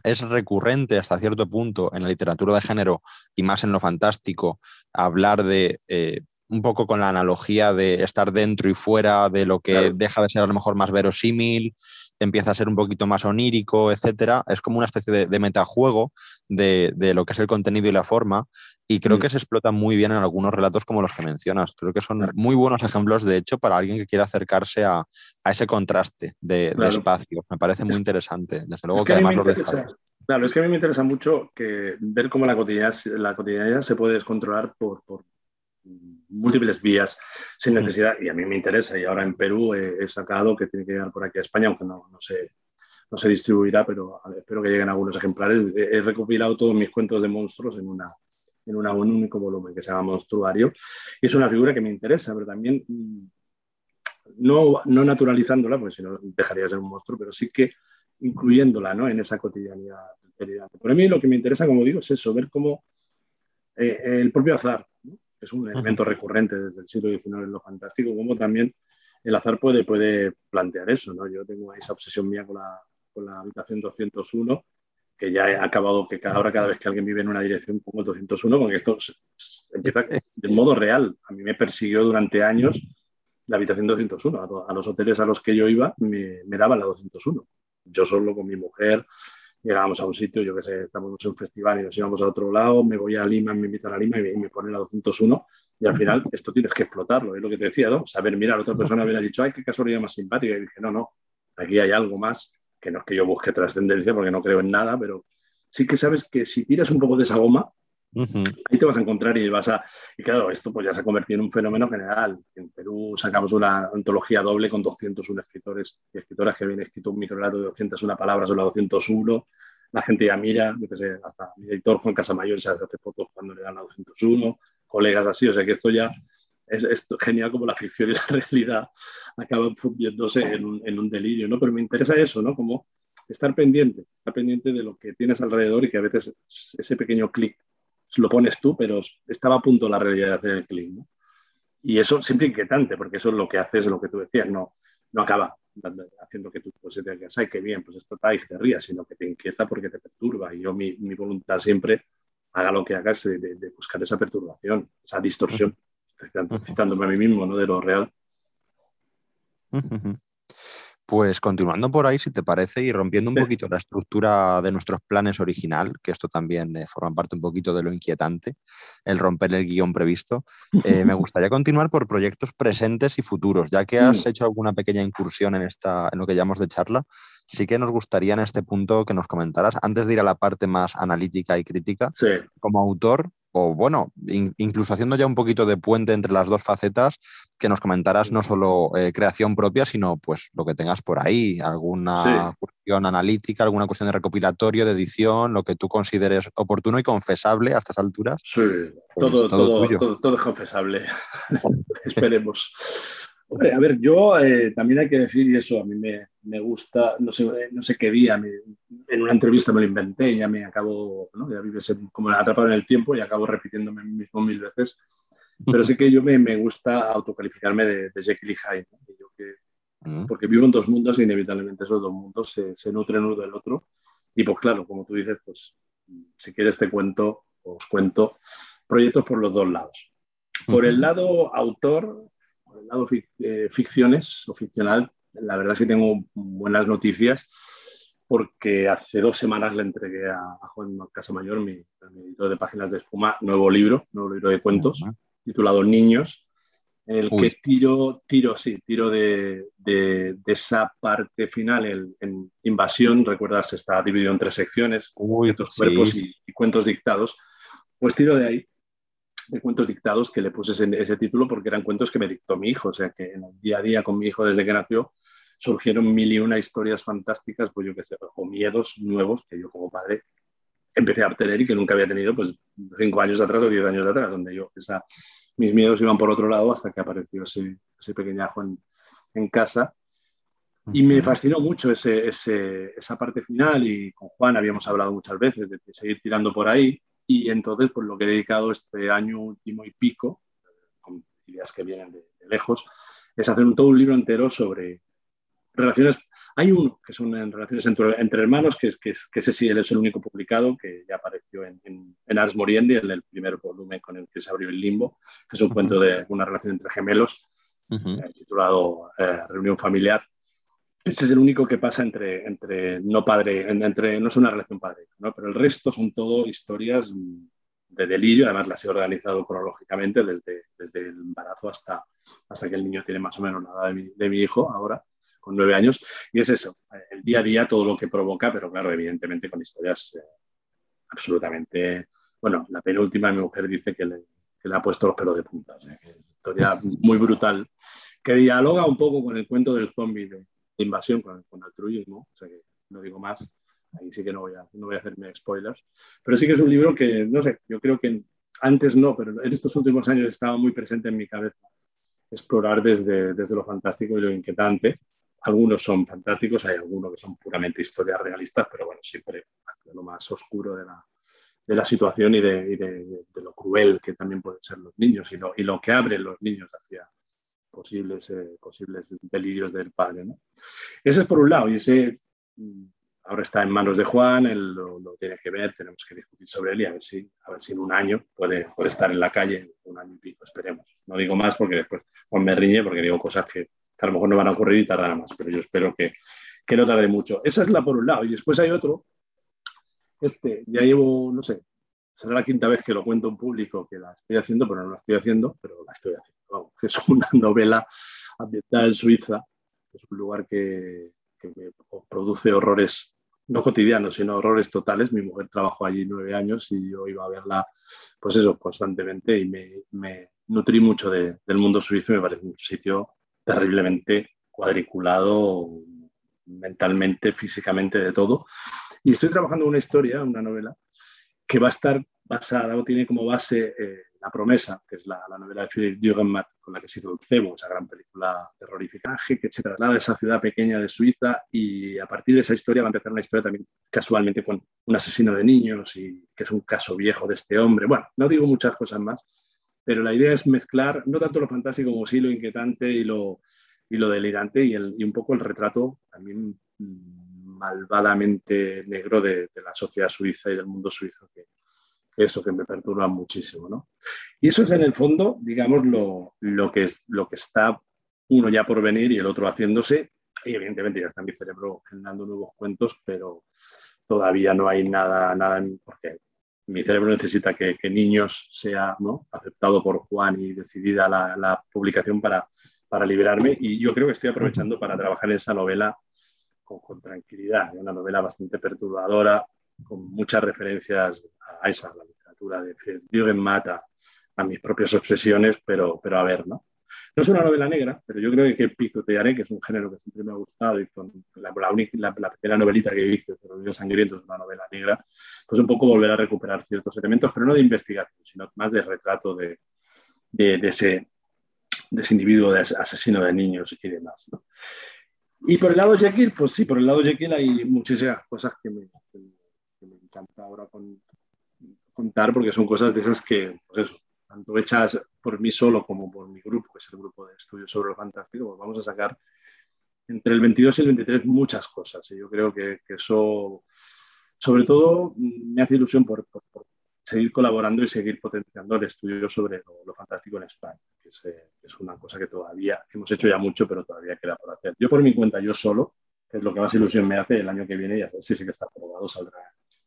es recurrente hasta cierto punto en la literatura de género y más en lo fantástico hablar de eh, un poco con la analogía de estar dentro y fuera de lo que deja de ser a lo mejor más verosímil, empieza a ser un poquito más onírico, etcétera. Es como una especie de, metajuego de, lo que es el contenido y la forma. Y creo mm. que se explota muy bien en algunos relatos como los que mencionas. Creo que son muy buenos ejemplos, de hecho, para alguien que quiera acercarse a, ese contraste de, espacio. Me parece muy interesante. Desde luego que, además lo Claro, es que a mí me interesa mucho que ver cómo la cotidianidad, la cotidianidad se puede descontrolar por, por múltiples vías sin necesidad. Y a mí me interesa. Y ahora en Perú he, sacado que tiene que llegar por aquí a España, aunque no, no, se, no se distribuirá, pero espero que lleguen algunos ejemplares. He, recopilado todos mis cuentos de monstruos en, una, en un único volumen que se llama Monstruario. Y es una figura que me interesa, pero también mm, no, no naturalizándola, porque si no dejaría de ser un monstruo, pero sí que incluyéndola ¿no? en esa cotidianidad. Por a mí lo que me interesa, como digo, es eso, ver cómo eh, el propio azar, es un elemento recurrente desde el siglo XIX en lo fantástico, cómo también el azar puede, puede plantear eso. ¿no? Yo tengo esa obsesión mía con la, con la habitación 201, que ya he acabado que cada, ahora cada vez que alguien vive en una dirección pongo el 201, porque esto empieza de modo real. A mí me persiguió durante años la habitación 201. A, los hoteles a los que yo iba me, me daban la 201 yo solo con mi mujer, llegábamos a un sitio, yo que sé, estamos en un festival y nos íbamos a otro lado, me voy a Lima, me invitan a Lima y me, ponen la 201 y al final esto tienes que explotarlo, es lo que te decía, ¿no? Saber mirar, otra persona hubiera dicho, ay, qué casualidad más simpática y dije, no, no, aquí hay algo más, que no es que yo busque trascendencia porque no creo en nada, pero sí que sabes que si tiras un poco de esa goma, Ahí te vas a encontrar y vas a... Y claro, esto pues ya se ha convertido en un fenómeno general. En Perú sacamos una antología doble con 201 escritores y escritoras que habían escrito un microrelato de 201 palabras o la 201. La gente ya mira, yo qué sé, hasta mi editor Juan Casamayor se hace fotos cuando le dan la 201, colegas así, o sea que esto ya es, genial como la ficción y la realidad acaban fundiéndose en un, en un, delirio, ¿no? Pero me interesa eso, ¿no? Como estar pendiente, estar pendiente de lo que tienes alrededor y que a veces ese pequeño clic lo pones tú, pero estaba a punto la realidad de hacer el clic, ¿no? Y eso siempre inquietante, porque eso es lo que haces, lo que tú decías, no, no acaba haciendo que tú pues, te digas, ay, qué bien, pues esto está y te rías, sino que te inquieta porque te perturba. Y yo, mi, mi voluntad siempre, haga lo que hagas, de, de buscar esa perturbación, esa distorsión citándome a mí mismo, ¿no? De lo real. Pues continuando por ahí, si te parece, y rompiendo un poquito la estructura de nuestros planes original, que esto también eh, forma parte un poquito de lo inquietante, el romper el guion previsto, eh, me gustaría continuar por proyectos presentes y futuros. Ya que has hecho alguna pequeña incursión en, esta, en lo que llamamos de charla, sí que nos gustaría en este punto que nos comentaras, antes de ir a la parte más analítica y crítica, como autor, o bueno, incluso haciendo ya un poquito de puente entre las dos facetas, que nos comentaras no solo eh, creación propia, sino pues lo que tengas por ahí, alguna cuestión analítica, alguna cuestión de recopilatorio, de edición, lo que tú consideres oportuno y confesable a estas alturas. Sí, pues todo, todo, todo, es confesable. Esperemos. Hombre, a ver, yo eh, también hay que decir, y eso a mí me, gusta, no sé, no sé qué día, en una entrevista me lo inventé y ya me acabo, ¿no? ya vives como atrapado en el tiempo y acabo repitiéndome mismo mil veces. Pero sí que yo me, me gusta autocalificarme de, de Jekyll y Hyde, mm. porque vivo en dos mundos e inevitablemente esos dos mundos se, se nutren uno del otro. Y pues claro, como tú dices, pues si quieres te cuento, os cuento proyectos por los dos lados. Por el lado autor, por el lado eh, ficciones o ficcional, la verdad es que tengo buenas noticias porque hace dos semanas le entregué a, Juan Casamayor, mi, mi, editor de Páginas de Espuma, nuevo libro, nuevo libro de cuentos, titulado Niños, el que tiro, tiro, sí, tiro de, de, de parte final en Invasión, recuerdas, está dividido en tres secciones, Uy, cuerpos y, y, cuentos dictados, pues tiro de ahí de cuentos dictados que le puse ese, título porque eran cuentos que me dictó mi hijo, o sea que en el día a día con mi hijo desde que nació surgieron mil y una historias fantásticas, pues yo qué sé, o miedos nuevos que yo como padre empecé a obtener y que nunca había tenido pues cinco años atrás o diez años atrás, donde yo, esa, mis miedos iban por otro lado hasta que apareció ese, ese pequeñajo en, en casa. Y me fascinó mucho ese, ese, esa parte final y con Juan habíamos hablado muchas veces de seguir tirando por ahí y entonces, pues lo que he dedicado este año último y pico, con ideas que vienen de, lejos, es hacer un, todo un libro entero sobre relaciones. Hay uno que son en relaciones entre, entre hermanos, que, que, que ese sí es el único publicado, que ya apareció en, en, Ars Moriendi, el, el, primer volumen con el que se abrió el limbo, que es un cuento de una relación entre gemelos, eh, titulado eh, Reunión Familiar. Ese es el único que pasa entre, entre no padre, entre, no es una relación padre, ¿no? pero el resto son todo historias de delirio, además las he organizado cronológicamente desde, desde el embarazo hasta, hasta que el niño tiene más o menos nada de mi, de mi hijo ahora, con nueve años, y es eso, el día a día, todo lo que provoca, pero claro, evidentemente con historias eh, absolutamente, bueno, la penúltima mi mujer dice que le, que le ha puesto los pelos de punta, historia muy brutal, que dialoga un poco con el cuento del zombie invasión con, con altruismo, o sea que no digo más, ahí sí que no voy, a, no voy a hacerme spoilers, pero sí que es un libro que, no sé, yo creo que antes no, pero en estos últimos años estaba muy presente en mi cabeza explorar desde, desde lo fantástico y lo inquietante. Algunos son fantásticos, hay algunos que son puramente historias realistas, pero bueno, siempre lo más oscuro de la, de la situación y, de, y de, de, lo cruel que también pueden ser los niños y lo, y lo que abren los niños hacia, posibles, eh, posibles delirios del padre. ¿no? Ese es por un lado, y ese mm, ahora está en manos de Juan, él lo, tiene que ver, tenemos que discutir sobre él y a ver si, a ver si en un año puede, puede estar en la calle, un año y pico, esperemos. No digo más porque después Juan me riñe porque digo cosas que, a lo mejor no van a ocurrir y tardarán más, pero yo espero que, que no tarde mucho. Esa es la por un lado, y después hay otro, este, ya llevo, no sé, será la quinta vez que lo cuento en público que la estoy haciendo, pero no la estoy haciendo, pero la estoy haciendo es una novela ambientada en Suiza, es un lugar que, produce horrores no cotidianos, sino horrores totales. Mi mujer trabajó allí nueve años y yo iba a verla, pues eso, constantemente y me, me nutrí mucho de, del mundo suizo me parece un sitio terriblemente cuadriculado mentalmente, físicamente, de todo. Y estoy trabajando una historia, una novela, que va a estar basada o tiene como base eh, La promesa, que es la, la novela de Philip Dürrenmatt, con la que se hizo el Cebo, esa gran película terrorífica, que se traslada de esa ciudad pequeña de Suiza y a partir de esa historia va a empezar una historia también casualmente con un asesino de niños y que es un caso viejo de este hombre. Bueno, no digo muchas cosas más, pero la idea es mezclar no tanto lo fantástico como sí lo inquietante y lo, y lo delirante y, el, y un poco el retrato también malvadamente negro de, la sociedad suiza y del mundo suizo, eso que me perturba muchísimo. ¿no? Y eso es en el fondo, digamos, lo, lo, que es, lo que está uno ya por venir y el otro haciéndose. Y evidentemente ya está mi cerebro generando nuevos cuentos, pero todavía no hay nada, nada porque mi cerebro necesita que, niños sea ¿no? aceptado por Juan y decidida la, publicación para, para liberarme. Y yo creo que estoy aprovechando para trabajar esa novela con, tranquilidad. Es una novela bastante perturbadora, con muchas referencias a esa, a la literatura de Friedrich Mata, a mis propias obsesiones, pero, pero a ver, ¿no? No es una novela negra, pero yo creo que Picotearé, que es un género que siempre me ha gustado y con la, la, la, la primera novelita que hice, Los Sangrientos, una novela negra, pues un poco volver a recuperar ciertos elementos, pero no de investigación, sino más de retrato de, de, de ese, de ese individuo de asesino de niños y demás. ¿no? Y por el lado Jekyll, pues sí, por el lado Jekyll hay muchísimas cosas que me encanta ahora con, contar, porque son cosas de esas que, pues tanto hechas por mí solo como por mi grupo, que es el grupo de estudios sobre lo fantástico, pues vamos a sacar entre el 22 y el 23 muchas cosas. Y yo creo que, eso, sobre todo, me hace ilusión por, seguir colaborando y seguir potenciando el estudio sobre lo, fantástico en España, que es, eh, una cosa que todavía hemos hecho ya mucho, pero todavía queda por hacer. Yo por mi cuenta, yo solo, que es lo que más ilusión me hace, el año que viene, ya sí, sí que está aprobado, saldrá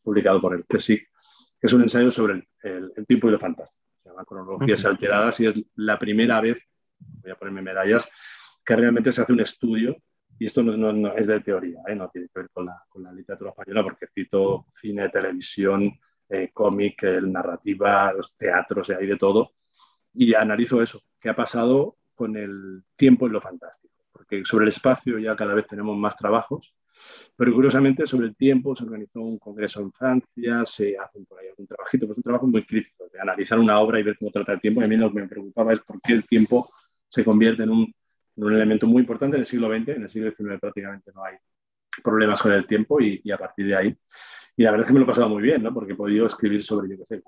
publicado por el CSIC, que es un ensayo sobre el, el, el tipo y lo fantástico. Se llama Cronologías. Alteradas y es la primera vez, voy a ponerme medallas, que realmente se hace un estudio y esto no, no, no es de teoría, ¿eh? no tiene que ver con la, con la literatura española, porque cito cine, televisión, eh, cómic, narrativa, los teatros, hay de todo. Y analizo eso, qué ha pasado con el tiempo en lo fantástico. Porque sobre el espacio ya cada vez tenemos más trabajos, pero curiosamente sobre el tiempo se organizó un congreso en Francia, se hace por ahí algún trabajito, pues un trabajo muy crítico, de analizar una obra y ver cómo trata el tiempo. Y a mí lo que me preocupaba es por qué el tiempo se convierte en un, en un elemento muy importante en el siglo XX, en el siglo XIX prácticamente no hay problemas con el tiempo y a partir de ahí y la verdad es que me lo he pasado muy bien, ¿no? Porque he podido escribir sobre, yo qué sé,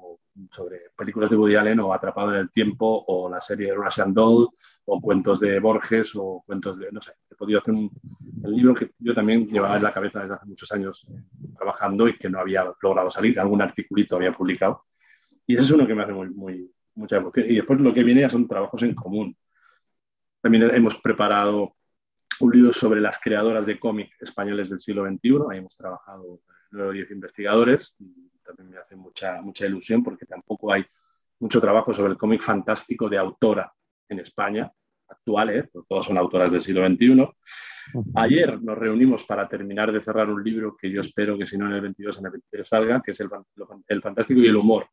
sobre películas de Woody Allen o Atrapado en el Tiempo o la serie Russian Doll o cuentos de Borges o cuentos de, no sé, he podido hacer un el libro que yo también llevaba en la cabeza desde hace muchos años trabajando y que no había logrado salir, algún articulito había publicado. Y ese es uno que me hace muy, muy, mucha emoción. Y después lo que viene ya son trabajos en común. También hemos preparado un libro sobre las creadoras de cómic españoles del siglo XXI. Ahí hemos trabajado nueve o diez investigadores. Y también me hace mucha, mucha ilusión porque tampoco hay mucho trabajo sobre el cómic fantástico de autora en España, actual, ¿eh? todas son autoras del siglo XXI. Ayer nos reunimos para terminar de cerrar un libro que yo espero que si no en el 22, en el 23 salga, que es el, el fantástico y el humor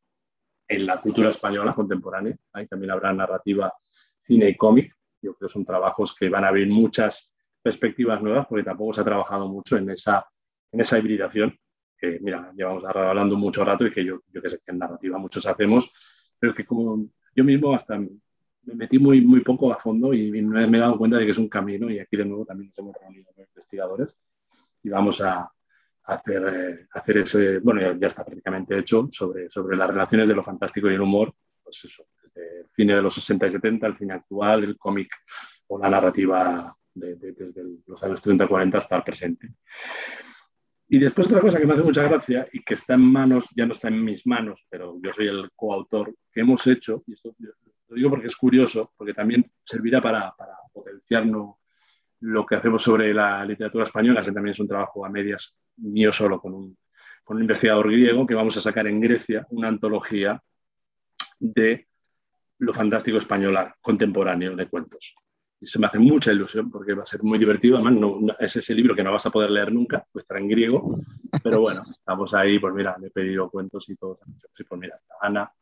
en la cultura española contemporánea. Ahí también habrá narrativa, cine y cómic. Yo creo que son trabajos que van a abrir muchas perspectivas nuevas porque tampoco se ha trabajado mucho en esa, en esa hibridación que, mira, llevamos hablando mucho rato y que yo, yo que sé que en narrativa muchos hacemos, pero que como yo mismo hasta me metí muy, muy poco a fondo y me, me he dado cuenta de que es un camino y aquí de nuevo también nos hemos reunido con investigadores y vamos a, hacer, eh, hacer ese, bueno, ya, ya, está prácticamente hecho sobre, sobre las relaciones de lo fantástico y el humor, pues eso, desde el cine de los 60 y 70, el cine actual, el cómic o la narrativa de, de, desde los años 30-40 hasta el presente. Y después otra cosa que me hace mucha gracia y que está en manos, ya no está en mis manos, pero yo soy el coautor, que hemos hecho, y esto lo digo porque es curioso, porque también servirá para, para potenciarnos lo que hacemos sobre la literatura española, que también es un trabajo a medias mío solo con un, con un investigador griego, que vamos a sacar en Grecia una antología de lo fantástico español contemporáneo de cuentos. Se me hace mucha ilusión porque va a ser muy divertido. Además, no, es ese libro que no vas a poder leer nunca, pues estará en griego, pero bueno, estamos ahí, pues mira, le he pedido cuentos y todo. Pues mira, está Ana,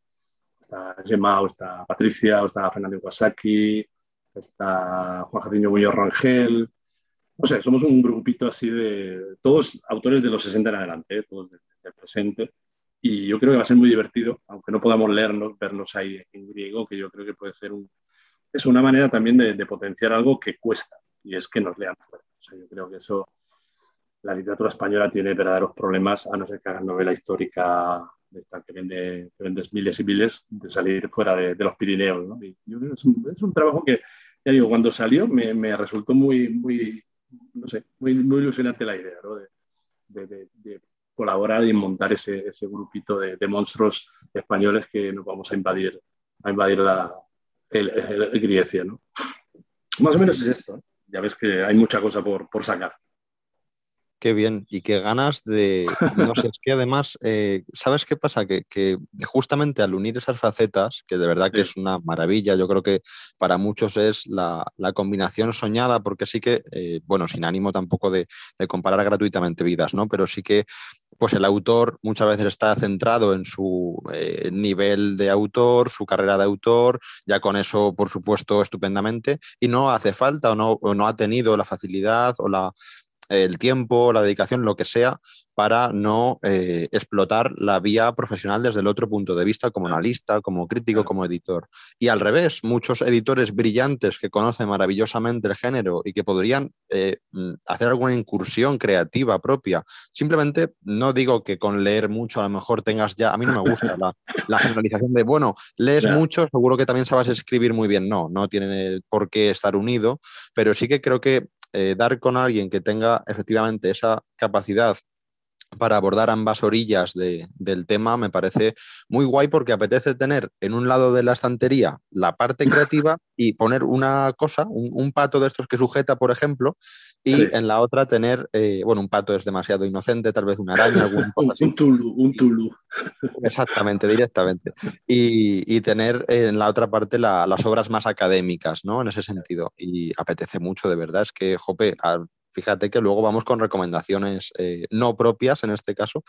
está Gemma, está Patricia, está Fernando Iwasaki, está Juan Jacinto Muñoz Rangel. No sé, somos un grupito así de todos autores de los 60 en adelante, ¿eh? todos del, presente. Y yo creo que va a ser muy divertido, aunque no podamos leernos, verlos ahí en griego, que yo creo que puede ser un, es una manera también de, potenciar algo que cuesta, y es que nos lean fuera. O sea, yo creo que eso, la literatura española tiene verdaderos problemas, a no ser que hagan novela histórica que, vende, que vendes miles y miles, de salir fuera de, los Pirineos. ¿no? Y yo creo que es un, trabajo que, ya digo, cuando salió me, me resultó muy, muy, no sé, muy, muy ilusionante la idea ¿no? de, de, colaborar y montar ese, ese grupito de, monstruos españoles que nos vamos a invadir, a invadir la, el, el, ¿no? Más o menos es esto. Ya ves que hay mucha cosa por, por sacar. Qué bien, y qué ganas de... No sé, es que además, eh, ¿sabes qué pasa? Que, que, justamente al unir esas facetas, que de verdad que es una maravilla, yo creo que para muchos es la, la combinación soñada, porque sí que, eh, bueno, sin ánimo tampoco de, de, comparar gratuitamente vidas, ¿no? Pero sí que pues el autor muchas veces está centrado en su eh, nivel de autor, su carrera de autor, ya con eso, por supuesto, estupendamente, y no hace falta o no, o no ha tenido la facilidad o la, el tiempo, la dedicación, lo que sea, para no eh, explotar la vía profesional desde el otro punto de vista, como analista, como crítico, como editor. Y al revés, muchos editores brillantes que conocen maravillosamente el género y que podrían eh, mm, hacer alguna incursión creativa propia. Simplemente no digo que con leer mucho a lo mejor tengas ya, a mí no me gusta la, generalización de, bueno, lees mucho, seguro que también sabes escribir muy bien. No, no tiene por qué estar unido, pero sí que creo que eh, dar con alguien que tenga efectivamente esa capacidad para abordar ambas orillas del tema me parece muy guay porque apetece tener en un lado de la estantería la parte creativa y poner una cosa, un, pato de estos que sujeta, por ejemplo, y en la otra tener, eh, bueno, un pato es demasiado inocente, tal vez una araña, algún un tulu, un tulu. Exactamente, directamente. Y, tener en la otra parte las obras más académicas, ¿no? En ese sentido. Y apetece mucho, de verdad. Es que, Jope, fíjate que luego vamos con recomendaciones eh, no propias en este caso,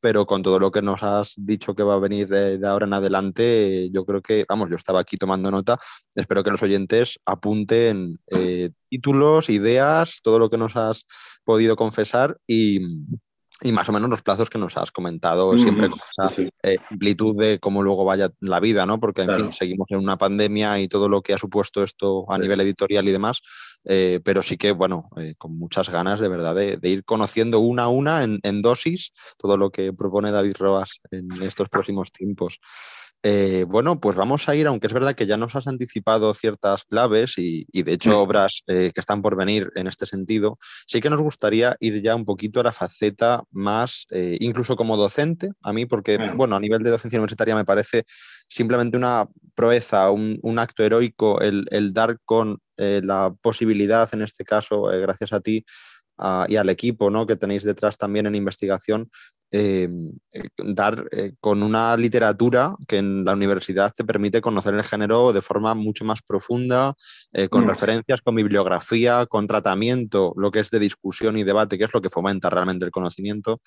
pero con todo lo que nos has dicho que va a venir eh, de ahora en adelante, yo creo que, vamos, yo estaba aquí tomando nota, espero que los oyentes apunten eh, títulos, ideas, todo lo que nos has podido confesar y, y más o menos los plazos que nos has comentado, siempre con esa eh, amplitud de cómo luego vaya la vida, ¿no? Porque, en fin, seguimos en una pandemia y todo lo que ha supuesto esto a nivel editorial y demás, eh, pero sí que, bueno, eh, con muchas ganas de verdad de, ir conociendo una a una en, en, dosis todo lo que propone David Roas en estos próximos tiempos. Eh, bueno, pues vamos a ir, aunque es verdad que ya nos has anticipado ciertas claves y, de hecho obras eh, que están por venir en este sentido, sí que nos gustaría ir ya un poquito a la faceta más, eh, incluso como docente, a mí, porque, bueno, a nivel de docencia universitaria me parece simplemente una proeza, un, acto heroico el, dar con la posibilidad, en este caso, gracias a ti, y al equipo ¿no? que tenéis detrás también en investigación, eh, eh, dar eh, con una literatura que en la universidad te permite conocer el género de forma mucho más profunda, con mm. referencias, con bibliografía, con tratamiento, lo que es de discusión y debate, que es lo que fomenta realmente el conocimiento.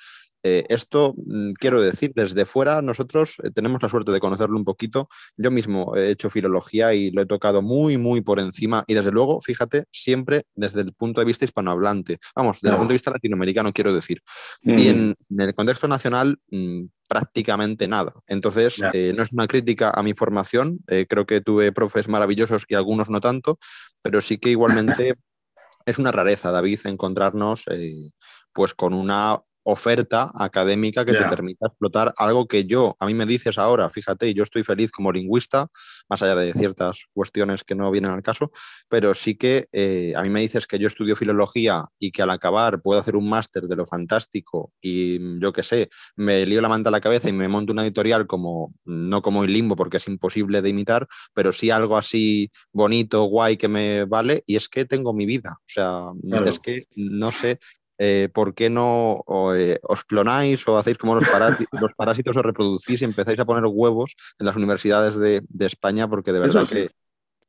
esto, mm, quiero decir, desde fuera nosotros tenemos la suerte de conocerlo un poquito. Yo mismo he hecho filología y lo he tocado muy, muy por encima y desde luego, fíjate, siempre desde el punto de vista hispanohablante. Vamos, desde el punto de vista latinoamericano, quiero decir. Y en, en el contexto nacional, mm, prácticamente nada. Entonces, eh, no es una crítica a mi formación, eh, creo que tuve profes maravillosos y algunos no tanto, pero sí que igualmente es una rareza, David, encontrarnos eh, pues con una oferta académica que te permita explotar algo que yo, a mí me dices ahora, fíjate, yo estoy feliz como lingüista, más allá de ciertas cuestiones que no vienen al caso, pero sí que eh, a mí me dices que yo estudio filología y que al acabar puedo hacer un máster de lo fantástico y mm, yo qué sé, me lío la manta a la cabeza y me monto una editorial como, no como en limbo porque es imposible de imitar, pero sí algo así bonito, guay que me vale y es que tengo mi vida, o sea, es que no sé eh, ¿por qué no eh, os clonáis o hacéis como los, los, parásitos, os reproducís y empezáis a poner huevos en las universidades de, España? Porque de verdad que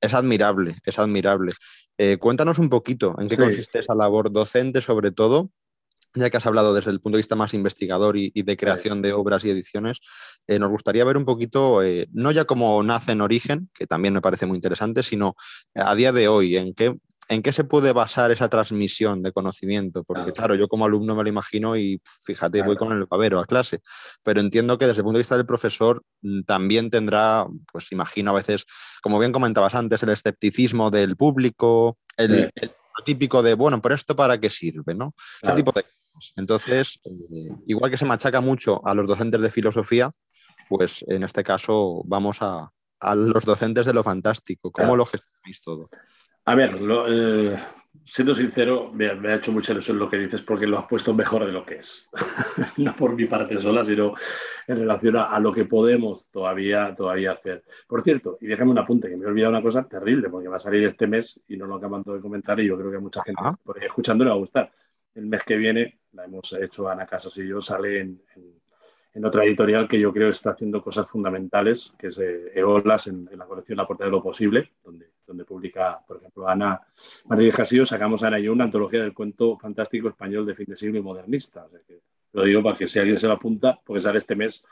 Es admirable, es admirable. Eh, cuéntanos un poquito en qué consiste esa labor docente, sobre todo, ya que has hablado desde el punto de vista más investigador y, de creación de obras y ediciones, eh, nos gustaría ver un poquito, eh, no ya cómo nace en origen, que también me parece muy interesante, sino a día de hoy, en qué, en qué se puede basar esa transmisión de conocimiento. Porque claro, yo como alumno me lo imagino y fíjate, voy con el pavero a clase, pero entiendo que desde el punto de vista del profesor mm, también tendrá, pues imagino a veces, como bien comentabas antes, el escepticismo del público, el, típico de, bueno, pero esto para qué sirve, ¿no? Ese tipo de entonces, eh, igual que se machaca mucho a los docentes de filosofía, pues en este caso vamos a, los docentes de lo fantástico. ¿Cómo lo gestionáis todo? A ver, eh, siendo sincero, me, ha hecho mucha ilusión lo que dices porque lo has puesto mejor de lo que es. no por mi parte sola, sino en relación a, lo que podemos todavía, todavía hacer. Por cierto, y déjame un apunte, que me he olvidado una cosa terrible porque va a salir este mes y no lo acaban de comentar y yo creo que a mucha gente escuchando le va a gustar el mes que viene, la hemos hecho Ana Casas y yo, sale en, otra editorial que yo creo está haciendo cosas fundamentales, que es Eolas, en, la colección La Puerta de lo Posible, donde, donde publica, por ejemplo, Ana Martínez Jasillo, sacamos Ana y yo una antología del cuento fantástico español de fin de siglo y modernista. lo digo para que si alguien se lo apunta, porque sale este mes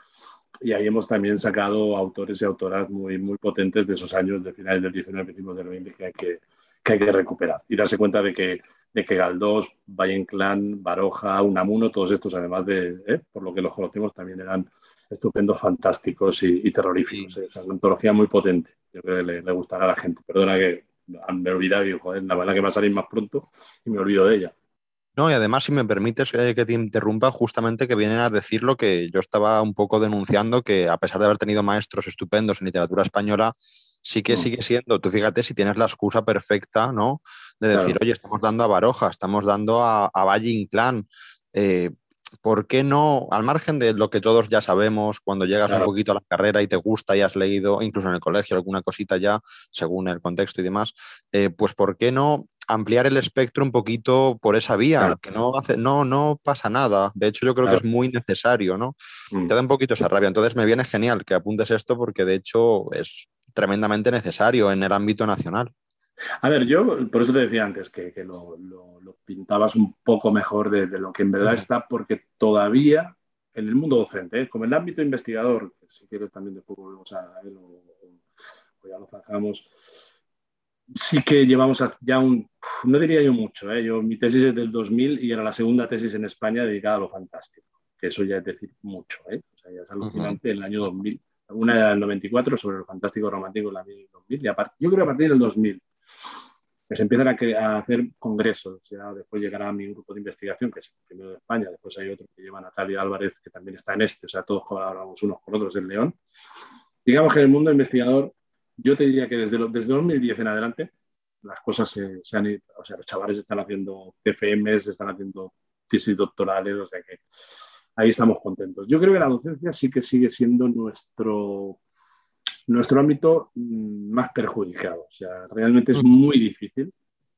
y ahí hemos también sacado autores y autoras muy, muy potentes de esos años de finales del 19 y del 20 que hay que, que hay que recuperar y darse cuenta de que de que Galdós, Valle Inclán, Baroja, Unamuno, todos estos, además de, ¿eh? por lo que los conocemos, también eran estupendos, fantásticos y, terroríficos. ¿eh? una antología muy potente. Yo creo que le, gustará a la gente. Perdona que me he olvidado y digo, joder, la verdad que va a salir más pronto y me olvido de ella. No, y además, si me permites eh, que te interrumpa, justamente que vienen a decir lo que yo estaba un poco denunciando, que a pesar de haber tenido maestros estupendos en literatura española, sí que mm. sigue siendo, tú fíjate si tienes la excusa perfecta, ¿no? De decir, oye, estamos dando a Baroja, estamos dando a, a Valle Inclán. Eh, ¿Por qué no, al margen de lo que todos ya sabemos, cuando llegas un poquito a la carrera y te gusta y has leído, incluso en el colegio, alguna cosita ya, según el contexto y demás, eh, pues ¿por qué no ampliar el espectro un poquito por esa vía, que no, hace, no, no pasa nada. De hecho, yo creo que es muy necesario, ¿no? Mm. Te da un poquito esa rabia. Entonces me viene genial que apuntes esto porque de hecho es tremendamente necesario en el ámbito nacional. A ver, yo por eso te decía antes que, lo, pintabas un poco mejor de, lo que en verdad está, porque todavía en el mundo docente, ¿eh? como en el ámbito investigador, si quieres también después volvemos a él o, ya lo sacamos, sí que llevamos ya un, no diría yo mucho, ¿eh? yo, mi tesis es del 2000 y era la segunda tesis en España dedicada a lo fantástico, que eso ya es decir mucho, ¿eh? o sea, ya es alucinante el año 2000 una del 94 sobre el fantástico romántico en la 2000, y a yo creo que a partir del 2000 que se empiezan a, hacer congresos, ya después llegará mi grupo de investigación, que es el primero de España, después hay otro que lleva Natalia Álvarez, que también está en este, o sea, todos colaboramos unos con otros en León. Digamos que en el mundo investigador, yo te diría que desde, desde 2010 en adelante, las cosas se, se han o sea, los chavales están haciendo TFMs, están haciendo tesis doctorales, o sea que ahí estamos contentos. Yo creo que la docencia sí que sigue siendo nuestro, nuestro ámbito mm, más perjudicado. O sea, realmente es muy difícil.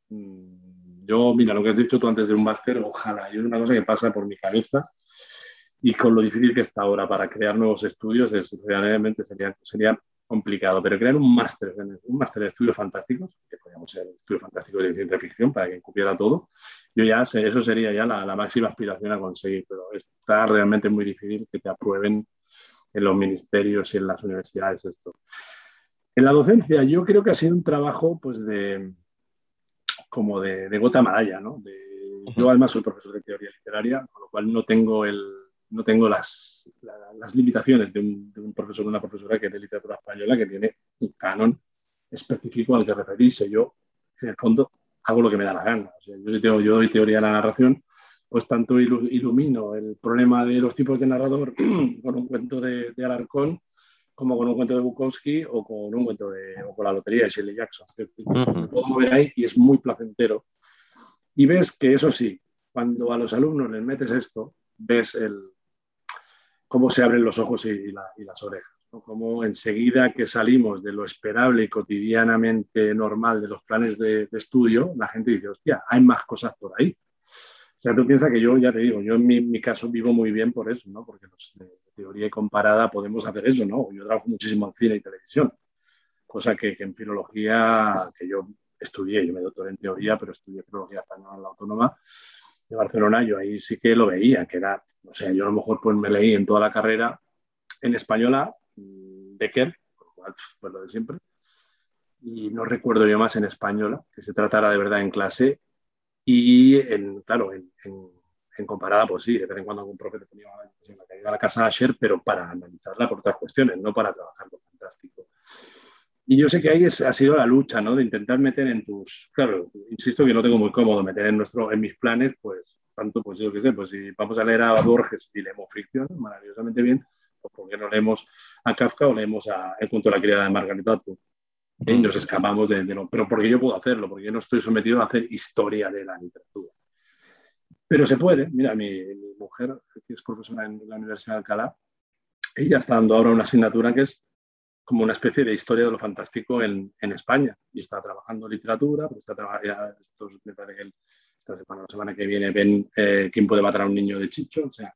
Mm, yo, mira, lo que has dicho tú antes de un máster, ojalá, y es una cosa que pasa por mi cabeza y con lo difícil que está ahora para crear nuevos estudios, es, realmente sería, sería complicado, pero crear un máster, un máster de estudios fantásticos, que podríamos ser estudios fantásticos de ciencia ficción para que cupiera todo, yo ya eso sería ya la, máxima aspiración a conseguir, pero está realmente muy difícil que te aprueben en los ministerios y en las universidades esto. En la docencia yo creo que ha sido un trabajo pues de como de, gota medalla, ¿no? yo además soy profesor de teoría literaria, con lo cual no tengo el, no tengo las, las limitaciones de un, profesor o una profesora que es de literatura española que tiene un canon específico al que referirse. Yo, en el fondo, hago lo que me da la gana. yo, yo doy teoría de la narración, pues tanto ilumino el problema de los tipos de narrador con un cuento de, Alarcón como con un cuento de Bukowski o con un cuento de o con la lotería de Shirley Jackson. Lo puedo ver ahí y es muy placentero. Y ves que eso sí, cuando a los alumnos les metes esto, ves el, cómo se abren los ojos y, las orejas. ¿no? Como enseguida que salimos de lo esperable y cotidianamente normal de los planes de, estudio, la gente dice, hostia, hay más cosas por ahí. O sea, tú piensas que yo, ya te digo, yo en mi, caso vivo muy bien por eso, ¿no? Porque de, teoría comparada podemos hacer eso, ¿no? Yo trabajo muchísimo en cine y televisión. cosa que, en filología, que yo estudié, yo me doctoré en teoría, pero estudié filología española en la Autónoma de Barcelona, yo ahí sí que lo veía, que era, o sea, yo a lo mejor pues me leí en toda la carrera en española, mm, Becker, pues lo de siempre, y no recuerdo yo más en española, que se tratara de verdad en clase, y en, claro, en, en, comparada, pues sí, de vez en cuando algún profe te ponía la caída de la casa Asher, pero para analizarla por otras cuestiones, no para trabajar lo fantástico. Y yo sé que ahí ha sido la lucha, ¿no? De intentar meter en tus, claro, insisto que no tengo muy cómodo meter en, nuestro, en mis planes, pues, tanto, pues yo qué sé, pues si vamos a leer a Borges y leemos ficción, maravillosamente bien, pues porque no leemos a Kafka o leemos a El punto de la criada de Margarita Atwood. Y nos escapamos de, de, pero porque yo puedo hacerlo, porque yo no estoy sometido a hacer historia de la literatura. Pero se puede, mira, mi, mujer, que es profesora en la Universidad de Alcalá, ella está dando ahora una asignatura que es como una especie de historia de lo fantástico en, en España. Y está trabajando literatura, pero está trabajando, me parece que esta semana, la semana que viene ven eh, quién puede matar a un niño de Chicho. O sea,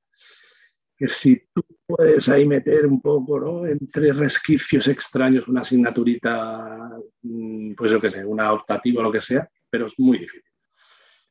que si tú puedes ahí meter un poco, ¿no? Entre resquicios extraños, una asignaturita, mm, pues yo qué sé, una optativa o lo que sea, pero es muy difícil.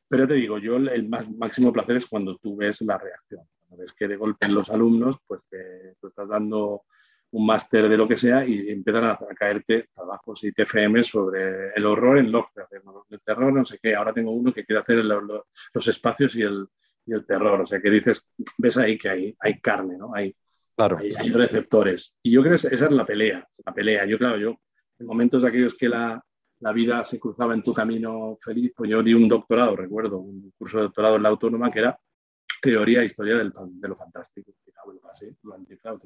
Pero te digo, yo el más, máximo placer es cuando tú ves la reacción. Cuando ves que de golpe los alumnos, pues te, tú estás dando un máster de lo que sea y empiezan a, caerte trabajos y TFM sobre el horror en Lovecraft, el terror, no sé qué. Ahora tengo uno que quiere hacer los espacios y el, y el terror. O sea, que dices, ves ahí que hay, hay carne, ¿no? Hay, claro. hay, receptores. Y yo creo que esa es la pelea, la pelea. Yo, claro, yo, en momentos de aquellos que la, la vida se cruzaba en tu camino feliz, pues yo di un doctorado, recuerdo, un curso de doctorado en la Autónoma que era teoría e historia del, de lo fantástico. Y, claro, pasé durante, claro,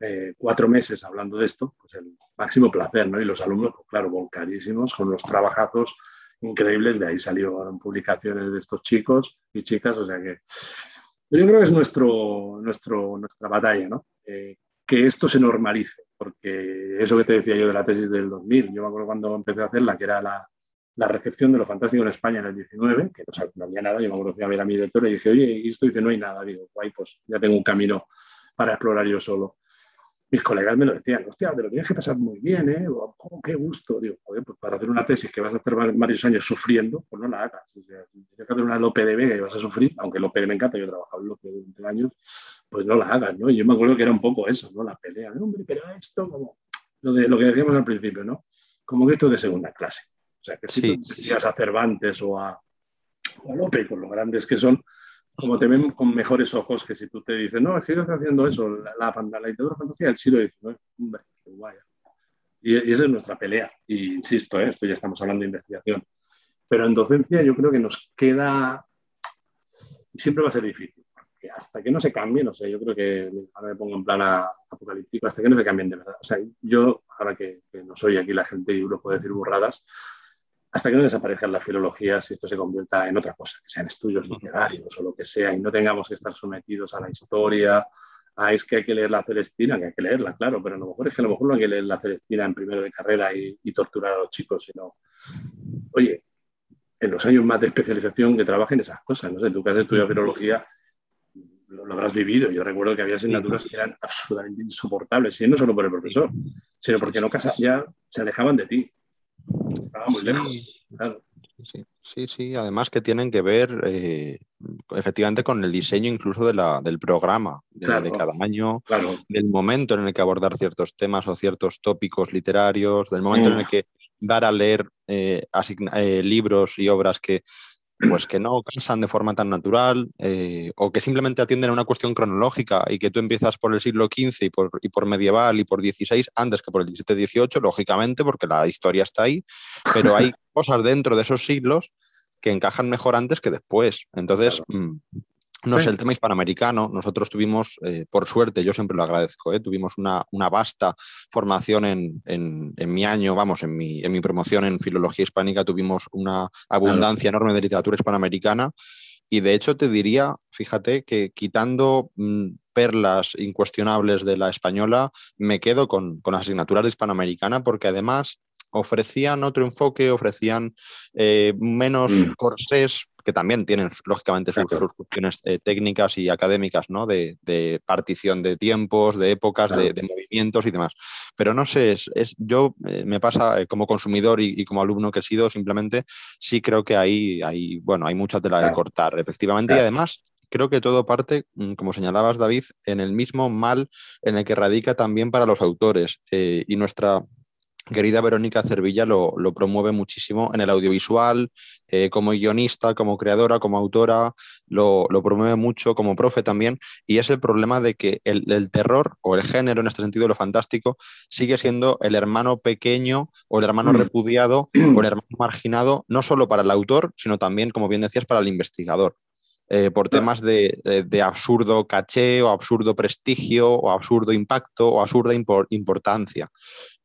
eh, cuatro meses hablando de esto, pues el máximo placer, ¿no? Y los alumnos, pues claro, volcadísimos con los trabajazos increíbles, de ahí salieron publicaciones de estos chicos y chicas, o sea que yo creo que es nuestro, nuestro, nuestra batalla, ¿no? Eh, que esto se normalice, porque eso que te decía yo de la tesis del 2000, yo me acuerdo cuando empecé a hacerla, que era la, la recepción de lo fantástico en España en el 19, que no, había nada, yo me acuerdo que a ver a mi director y dije, oye, y esto dice, no hay nada, digo, guay, pues ya tengo un camino para explorar yo solo mis colegas me lo decían, hostia, te lo tienes que pasar muy bien, ¿eh? O, oh, qué gusto. Digo, joder, pues para hacer una tesis que vas a hacer varios años sufriendo, pues no la hagas. O sea, si tienes que hacer una Lope de Vega y vas a sufrir, aunque Lope me encanta, yo he trabajado en Lope durante años, pues no la hagas, ¿no? Y yo me acuerdo que era un poco eso, ¿no? La pelea, hombre, pero esto, como lo, de, lo que decíamos al principio, ¿no? Como que esto es de segunda clase. O sea, que si tú llegas a Cervantes o a, o a Lope, con lo grandes que son, como te ven con mejores ojos que si tú te dices, no, es que yo estoy haciendo eso, la, la, la literatura fantasía del siglo XIX, hombre, qué guay. Y, y, esa es nuestra pelea. Y insisto, ¿eh? esto ya estamos hablando de investigación. Pero en docencia yo creo que nos queda, siempre va a ser difícil, porque hasta que no se cambie, no sé, yo creo que, ahora me pongo en plan apocalíptico, hasta que no se cambien de verdad. O sea, yo, ahora que, que no soy aquí la gente y uno puede decir burradas, hasta que no desaparezcan las filologías y esto se convierta en otra cosa, que sean estudios literarios o lo que sea, y no tengamos que estar sometidos a la historia, a es que hay que leer la Celestina, que hay que leerla, claro, pero a lo mejor es que a lo mejor no hay que leer la Celestina en primero de carrera y, torturar a los chicos, sino, oye, en los años más de especialización que trabajen esas cosas, no sé, tú que has estudiado filología, lo, habrás vivido. Yo recuerdo que había asignaturas que eran absolutamente insoportables, y no solo por el profesor, sino porque no casa, ya se alejaban de ti. Estaba muy lejos. Sí, sí, además que tienen que ver eh, efectivamente con el diseño incluso de la, del programa de, cada año, del momento en el que abordar ciertos temas o ciertos tópicos literarios, del momento en el mm. que dar a leer eh, eh, libros y obras que pues que no cansan de forma tan natural eh, o que simplemente atienden a una cuestión cronológica y que tú empiezas por el siglo XV y por, y por medieval y por XVI antes que por el XVII-XVIII, lógicamente, porque la historia está ahí, pero hay cosas dentro de esos siglos que encajan mejor antes que después. Entonces, mm, no sé, el tema hispanoamericano, nosotros tuvimos, eh, por suerte, yo siempre lo agradezco, eh, tuvimos una, vasta formación en, mi año, vamos, en mi, en mi, promoción en filología hispánica, tuvimos una abundancia enorme de literatura hispanoamericana y de hecho te diría, fíjate, que quitando mm, perlas incuestionables de la española, me quedo con, con asignaturas de hispanoamericana porque además ofrecían otro enfoque, ofrecían eh, menos mm. corsés que también tienen lógicamente sus, cuestiones eh, técnicas y académicas, ¿no? De, partición de tiempos, de épocas, de, movimientos y demás. Pero no sé, es, yo eh, me pasa como consumidor y, como alumno que he sido, simplemente sí creo que hay, hay bueno, hay mucha tela de cortar, efectivamente, y además creo que todo parte, mm, como señalabas David, en el mismo mal en el que radica también para los autores. Eh, y nuestra querida Verónica Cervilla lo, promueve muchísimo en el audiovisual, eh, como guionista, como creadora, como autora, lo, promueve mucho como profe también, y es el problema de que el, terror o el género, en este sentido lo fantástico, sigue siendo el hermano pequeño o el hermano mm. repudiado o el hermano marginado, no solo para el autor, sino también, como bien decías, para el investigador. Eh, por temas de, absurdo caché o absurdo prestigio o absurdo impacto o absurda importancia.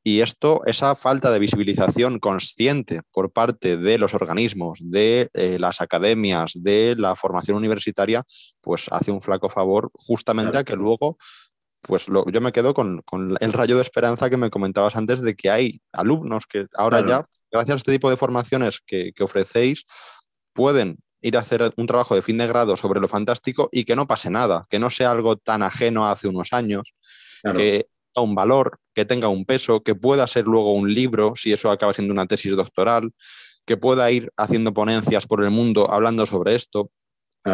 Y esto, esa falta de visibilización consciente por parte de los organismos, de eh, las academias, de la formación universitaria, pues hace un flaco favor justamente a que luego, pues yo me quedo con, el rayo de esperanza que me comentabas antes de que hay alumnos que ahora ya, gracias a este tipo de formaciones que, que ofrecéis, pueden ir a hacer un trabajo de fin de grado sobre lo fantástico y que no pase nada, que no sea algo tan ajeno a hace unos años, que tenga un valor, que tenga un peso, que pueda ser luego un libro, si eso acaba siendo una tesis doctoral, que pueda ir haciendo ponencias por el mundo hablando sobre esto,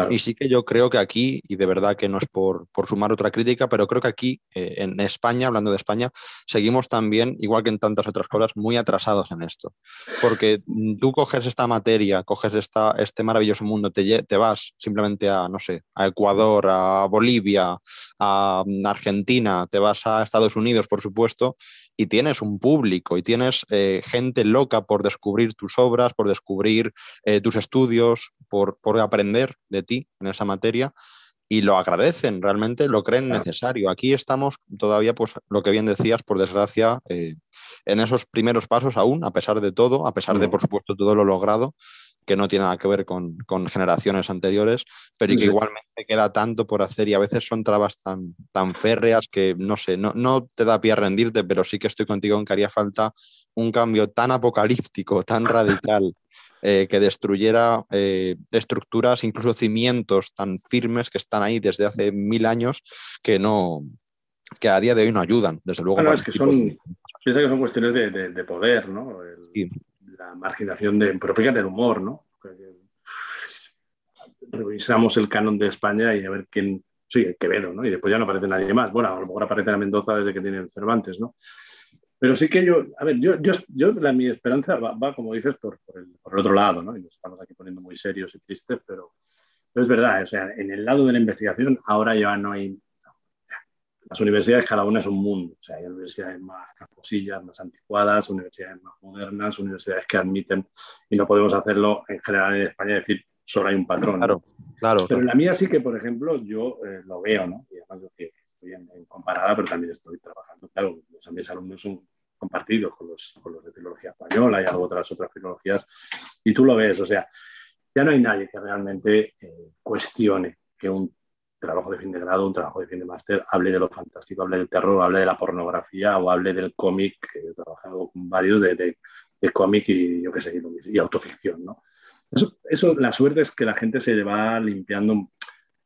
y sí que yo creo que aquí, y de verdad que no es por, sumar otra crítica, pero creo que aquí, eh, en España, hablando de España, seguimos también, igual que en tantas otras cosas, muy atrasados en esto. Porque tú coges esta materia, coges esta, este maravilloso mundo, te, te vas simplemente a, no sé, a Ecuador, a Bolivia, a Argentina, te vas a Estados Unidos, por supuesto, y tienes un público y tienes eh, gente loca por descubrir tus obras, por descubrir eh, tus estudios, por, aprender de ti en esa materia y lo agradecen, realmente lo creen necesario. Aquí estamos todavía, pues lo que bien decías, por desgracia, eh, en esos primeros pasos aún, a pesar de todo, a pesar de, por supuesto, todo lo logrado, que no tiene nada que ver con, generaciones anteriores, pero y que igualmente queda tanto por hacer y a veces son trabas tan, tan férreas que no sé, no, no te da pie a rendirte, pero sí que estoy contigo en que haría falta un cambio tan apocalíptico, tan radical, eh, que destruyera eh, estructuras, incluso cimientos tan firmes que están ahí desde hace mil años que no que a día de hoy no ayudan, desde luego. es que son, piensa que son cuestiones de, poder, ¿no? La marginación de, pero fíjate el humor, ¿no? Revisamos el canon de España y a ver quién, sí, el Quevedo, ¿no? Y después ya no aparece nadie más. Bueno, a lo mejor aparece a Mendoza desde que tienen Cervantes, ¿no? Pero sí que yo, a ver, yo, yo, yo la, mi esperanza va, como dices, por, el, por, el, otro lado, ¿no? Y nos estamos aquí poniendo muy serios y tristes, pero, pero es verdad, o sea, en el lado de la investigación ahora ya no hay las universidades cada una es un mundo. O sea, hay universidades más casposillas, más anticuadas, universidades más modernas, universidades que admiten, y no podemos hacerlo en general en España, decir, solo hay un patrón. Claro, claro. Pero en la mía sí que, por ejemplo, yo eh, lo veo, ¿no? Y además yo que estoy en, comparada, pero también estoy trabajando. Claro, los, mis alumnos son compartidos con los, con los de filología española y algo otras otras filologías, y tú lo ves, o sea, ya no hay nadie que realmente eh, cuestione que un trabajo de fin de grado, un trabajo de fin de máster, hable de lo fantástico, hable del terror, hable de la pornografía o hable del cómic, que he trabajado con varios de, de, cómic y yo qué sé, y, autoficción, ¿no? Eso, eso, la suerte es que la gente se va limpiando,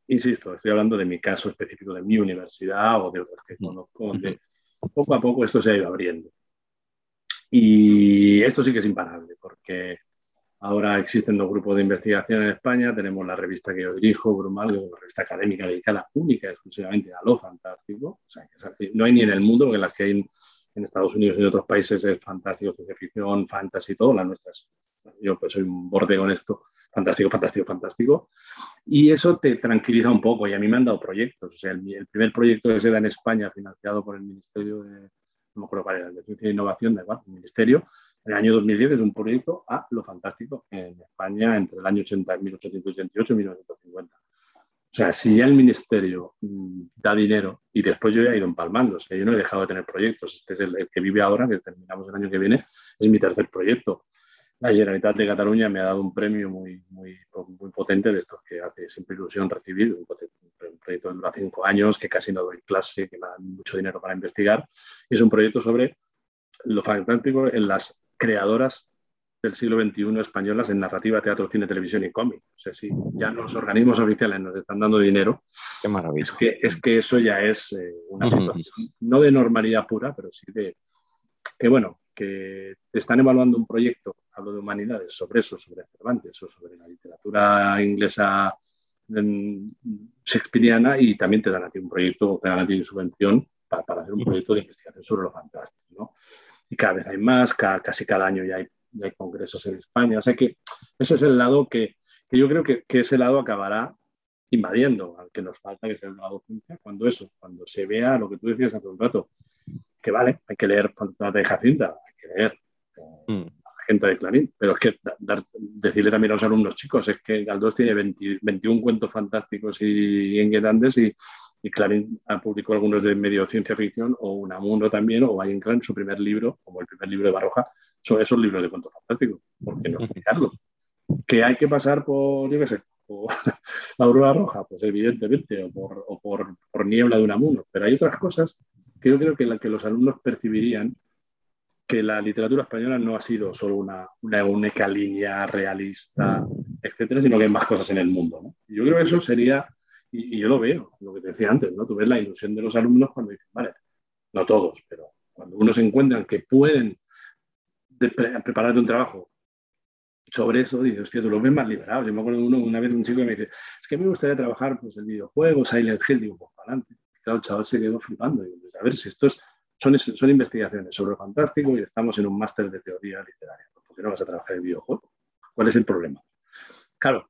insisto, estoy hablando de mi caso específico, de mi universidad o de otras que conozco, donde poco a poco esto se ha ido abriendo. Y esto sí que es imparable, porque Ahora existen dos grupos de investigación en España. Tenemos la revista que yo dirijo, Brumal, que es una revista académica dedicada única exclusivamente a lo fantástico. O sea, que no hay ni en el mundo, en las que hay en Estados Unidos y en otros países es fantástico, ciencia ficción, fantasy, todo. La nuestra es, yo pues soy un borde con esto, fantástico, fantástico, fantástico. Y eso te tranquiliza un poco. Y a mí me han dado proyectos. O sea, el, primer proyecto que se da en España, financiado por el Ministerio de, Ciencia e Innovación, de igual, el Ministerio, el año 2010 es un proyecto a lo fantástico en España entre el año 80, 1888 y 1950. O sea, si ya el ministerio mm, da dinero y después yo ya he ido empalmando, o sea, yo no he dejado de tener proyectos. Este es el, que vive ahora, que terminamos el año que viene, es mi tercer proyecto. La Generalitat de Cataluña me ha dado un premio muy, muy, muy potente de estos que hace siempre ilusión recibir, un, proyecto que dura cinco años, que casi no doy clase, que me dan mucho dinero para investigar. es un proyecto sobre lo fantástico en las creadoras del siglo XXI españolas en narrativa, teatro, cine, televisión y cómic. O sea, si ya los organismos oficiales nos están dando dinero, Qué maravilla. es que, es que eso ya es eh, una situación, no de normalidad pura, pero sí de que, bueno, que te están evaluando un proyecto, hablo de humanidades, sobre eso, sobre Cervantes o sobre la literatura inglesa mm, shakespeariana y también te dan a ti un proyecto, te dan a ti una subvención para, para hacer un proyecto de investigación sobre lo fantástico, ¿no? Y cada vez hay más, ca- casi cada año ya hay, ya hay congresos en España, o sea que ese es el lado que, que yo creo que, que ese lado acabará invadiendo al que nos falta, que es el de la docencia, cuando eso, cuando se vea lo que tú decías hace un rato, que vale, hay que leer Fantasmas de Jacinta, hay que leer eh, Mm. a la gente de Clarín, pero es que da- dar- decirle también a los alumnos chicos, es que Galdós tiene 20 21 cuentos fantásticos y inquietantes y, y Clarín ha publicado algunos de medio ciencia ficción o Unamuno también, o Valle Inclán, su primer libro, como el primer libro de Baroja, son esos libros de cuentos fantásticos, ¿por qué no explicarlos? Que hay que pasar por, yo qué sé, por la aurora roja, pues evidentemente, o por, o por, por niebla de Unamuno, pero hay otras cosas que yo creo que, la, que los alumnos percibirían que la literatura española no ha sido solo una, una única línea realista, etcétera, sino que hay más cosas en el mundo. yo creo que eso sería, y, yo lo veo, lo que te decía antes, ¿no? Tú ves la ilusión de los alumnos cuando dicen, vale, no todos, pero cuando uno se encuentran que pueden de pre- prepararte un trabajo sobre eso, dices, hostia, tú los ves más liberados. Yo me acuerdo uno, una vez un chico que me dice, es que me gustaría trabajar pues, el videojuego, Silent Hill, digo, pues para adelante. Claro, el chaval se quedó flipando. Digo, pues, a ver, si estos son, son investigaciones sobre lo fantástico y estamos en un máster de teoría literaria. ¿Por qué no vas a trabajar el videojuego? ¿Cuál es el problema? Claro,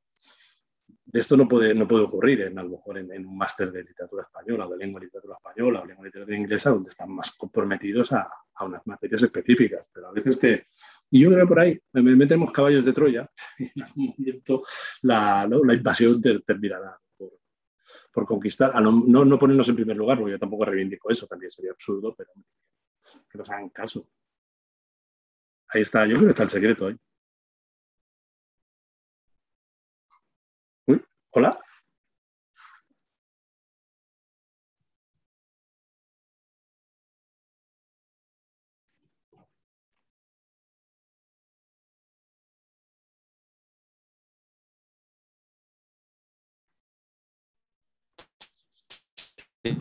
de esto no puede, no puede ocurrir en, a lo mejor en, un máster de literatura española, o de lengua y literatura española, o lengua y literatura inglesa, donde están más comprometidos a, a unas materias específicas. Pero a veces te... Y yo creo que por ahí me me metemos caballos de Troya y en algún momento la, la invasión te- terminará por, por conquistar, no, no, no ponernos en primer lugar, porque yo tampoco reivindico eso, también sería absurdo, pero que nos hagan caso. Ahí está, yo creo que está el secreto ahí. Hola.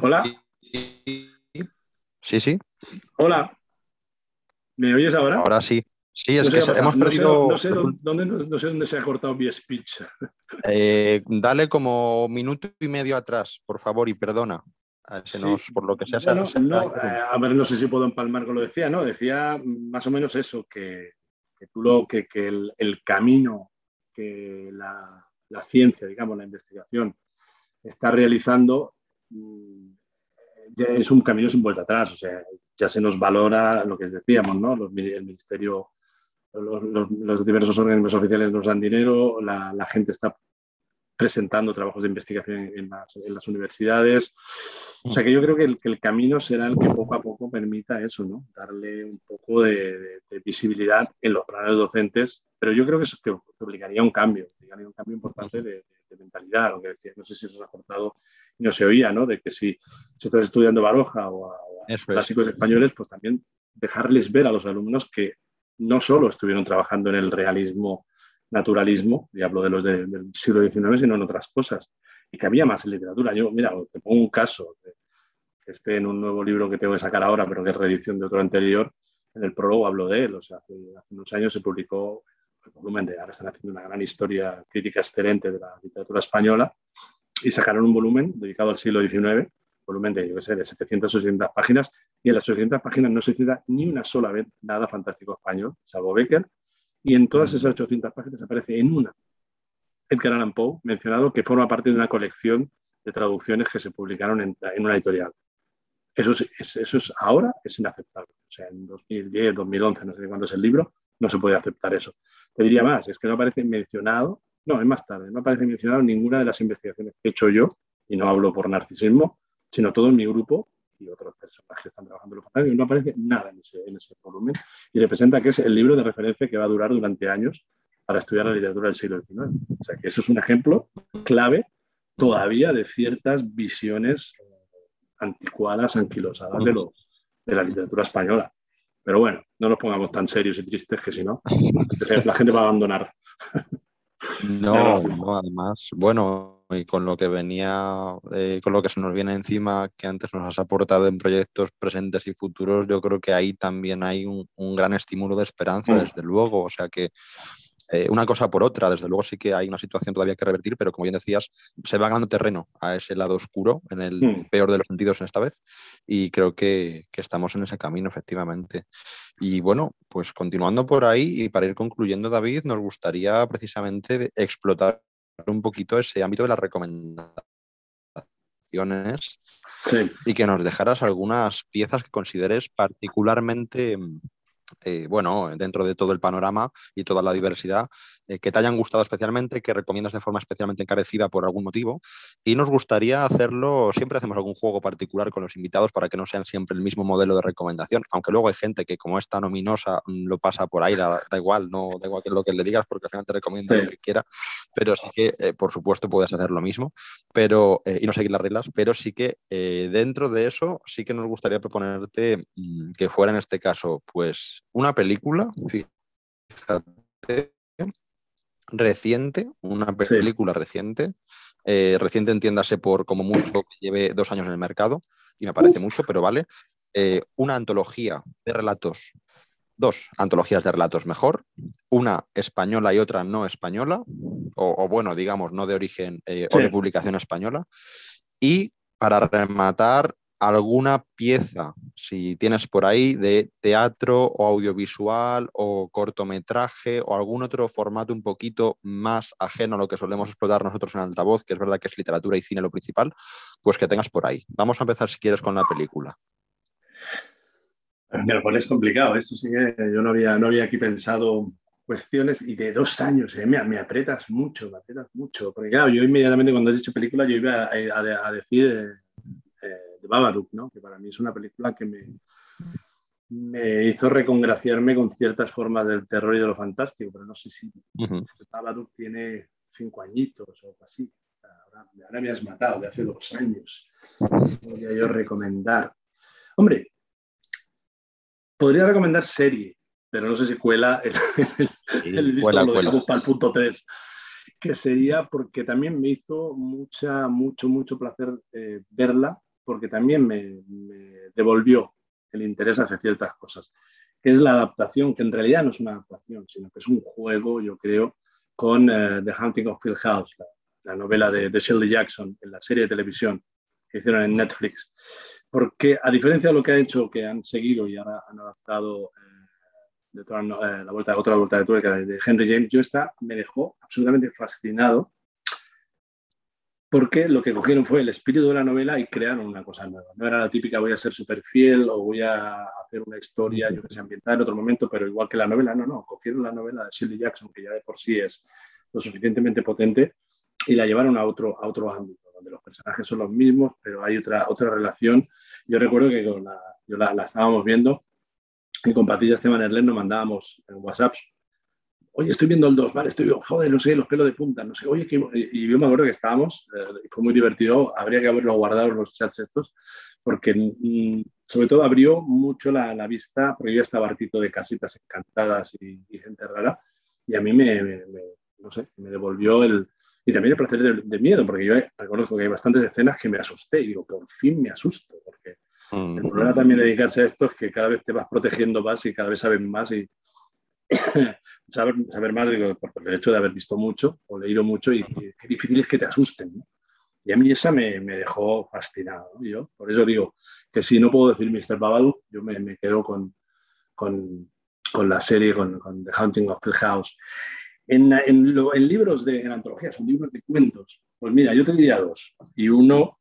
Hola. Sí, sí, Hola. ¿Me oyes ahora? ahora sí. Sí, es No sé que hemos pasado. No sé- perdido. No sé, dónde, no sé dónde se ha cortado mi speech. Eh, dale como minuto y medio atrás, por favor, y perdona. Se Sí. nos- por lo que sea, Bueno, se eh, a ver, no sé si puedo empalmar con lo que decía, ¿no? Decía más o menos eso, que, que tú lo, que, que el, el camino que la, la ciencia, digamos, la investigación está realizando mm, ya es un camino sin vuelta atrás, o sea, ya se nos valora lo que decíamos, ¿no? El ministerio, los, los- los diversos organismos oficiales nos dan dinero, la, la gente está presentando trabajos de investigación en, las, en las universidades. O sea que yo creo que el, que el camino será el que poco a poco permita eso, ¿no? Darle un poco de, de- de visibilidad en los planes docentes, pero yo creo que eso que, que obligaría a un cambio, obligaría un cambio importante de, mentalidad, lo que decía, no sé si eso se ha cortado y no se oía, ¿no? De que si, si estás estudiando Baroja o a, o a Eso es. clásicos españoles, pues también dejarles ver a los alumnos que no solo estuvieron trabajando en el realismo, naturalismo, y hablo de los de- del siglo XIX, sino en otras cosas, y que había más literatura. Yo, mira, te pongo un caso, que esté en un nuevo libro que tengo que sacar ahora, pero que es reedición de otro anterior, en el prólogo hablo de él, o sea, hace, hace unos años se publicó el volumen de, ahora están haciendo una gran historia crítica excelente de la literatura española, y sacaron un volumen dedicado al siglo XIX, volumen de, yo qué sé, de 700 o 800 páginas, y en las 800 páginas no se cita ni una sola vez nada fantástico español, salvo Becker, y en todas esas 800 páginas aparece en una Edgar Allan Poe mencionado que forma parte de una colección de traducciones que se publicaron en, en una editorial. Eso es, es- eso es ahora es inaceptable. O sea, en 2010, 2011, no sé cuándo es el libro, no se puede aceptar eso. Te diría más, es que no aparece mencionado, no, es más tarde, no aparece mencionado en ninguna de las investigaciones que he hecho yo, y no hablo por narcisismo, sino todo en mi grupo y otros personas que están trabajando en los fantásticos, no aparece nada en ese, en ese volumen y representa que es el libro de referencia que va a durar durante años para estudiar la literatura del siglo XIX. O sea, que eso es un ejemplo clave todavía de ciertas visiones anticuadas, anquilosadas de, lo- de la literatura española. Pero bueno, no nos pongamos tan serios y tristes que si no, la gente va a abandonar. No, no, además, bueno, y con lo que venía, eh, con lo que se nos viene encima, que antes nos has aportado en proyectos presentes y futuros, yo creo que ahí también hay un, gran estímulo de esperanza, mm. desde luego. O sea que eh, una cosa por otra, desde luego sí que hay una situación todavía que revertir, pero como bien decías, se va ganando terreno a ese lado oscuro, en el mm. peor de los sentidos en esta vez, y creo que, que estamos en ese camino, efectivamente. Y bueno, pues continuando por ahí y para ir concluyendo, David, nos gustaría precisamente explotar un poquito ese ámbito de las recomendaciones y que nos dejaras algunas piezas que consideres particularmente eh, bueno, dentro de todo el panorama y toda la diversidad, eh, que te hayan gustado especialmente, que recomiendas de forma especialmente encarecida por algún motivo. Y nos gustaría hacerlo, siempre hacemos algún juego particular con los invitados para que no sean siempre el mismo modelo de recomendación, aunque luego hay gente que como es tan ominosa mm, lo pasa por ahí, da, igual, no da igual que lo que le digas porque al final te recomiendo lo que quiera, pero sí que, eh, por supuesto, puedes hacer lo mismo pero, y no seguir las reglas, pero sí que dentro de eso sí que nos gustaría proponerte mm, que fuera en este caso, pues una película, fíjate, reciente, una película reciente, eh, reciente entiéndase por como mucho que lleve dos años en el mercado, y me parece mucho, pero vale, eh, una antología de relatos, dos antologías de relatos mejor, una española y otra no española, o, bueno, digamos, no de origen eh, o de publicación española, y para rematar, alguna pieza, si tienes por ahí, de teatro o audiovisual o cortometraje o algún otro formato un poquito más ajeno a lo que solemos explotar nosotros en altavoz, que es verdad que es literatura y cine lo principal, pues que tengas por ahí. Vamos a empezar si quieres con la película. Me lo pones complicado, esto sí que yo no había, no había aquí pensado cuestiones y de dos años, eh, me, me, apretas mucho, me apretas mucho, porque claro, yo inmediatamente cuando has dicho película yo iba a, decir... Eh, de Babadook, ¿no? que para mí es una película que me, me hizo recongraciarme con ciertas formas del terror y de lo fantástico, pero no sé si este Babadook tiene cinco añitos o algo así. Ahora, me has matado, de hace dos años. Podría yo recomendar. Hombre, podría recomendar serie, pero no sé si cuela el, el, lo para el punto 3 que sería porque también me hizo mucha, mucho, mucho placer eh, verla porque también me, devolvió el interés hacia ciertas cosas, que es la adaptación, que en realidad no es una adaptación, sino que es un juego, yo creo, con eh, The Hunting of Hill House, la, novela de, de Shirley Jackson en la serie de televisión que hicieron en Netflix. Porque a diferencia de lo que ha hecho, que han seguido y ahora han adaptado eh, eh, la vuelta, otra vuelta de tuerca de, de Henry James, yo esta me dejó absolutamente fascinado porque lo que cogieron fue el espíritu de la novela y crearon una cosa nueva. No era la típica voy a ser súper fiel o voy a hacer una historia, yo que sé, ambientada en otro momento, pero igual que la novela, no, no, cogieron la novela de Shirley Jackson, que ya de por sí es lo suficientemente potente, y la llevaron a otro, a otro ámbito, donde los personajes son los mismos, pero hay otra, otra relación. Yo recuerdo que la, yo la, estábamos viendo y con Patricia Esteban Erlen nos mandábamos en WhatsApp oye, estoy viendo el 2, vale, estoy viendo, joder, no sé, los pelos de punta, no sé, oye, y yo me acuerdo que estábamos, eh, y fue muy divertido, habría que haberlo guardado en los chats estos, porque mm, sobre todo abrió mucho la, la, vista, porque yo estaba hartito de casitas encantadas y, gente rara, y a mí me, no sé, me devolvió el, y también el placer de, miedo, porque yo reconozco que hay bastantes escenas que me asusté, y digo, por fin me asusto, porque mm. el problema también de dedicarse a esto es que cada vez te vas protegiendo más y cada vez sabes más y saber, saber más por el hecho de haber visto mucho o leído mucho y, qué difícil es que te asusten. Y a mí esa me, me dejó fascinado. Yo, por eso digo que si no puedo decir Mr. Babadook, yo me, me quedo con, con, con, la serie, con, con, The Haunting of the House. En, en, en libros de en antologías, son libros de cuentos, pues mira, yo te diría dos. Y uno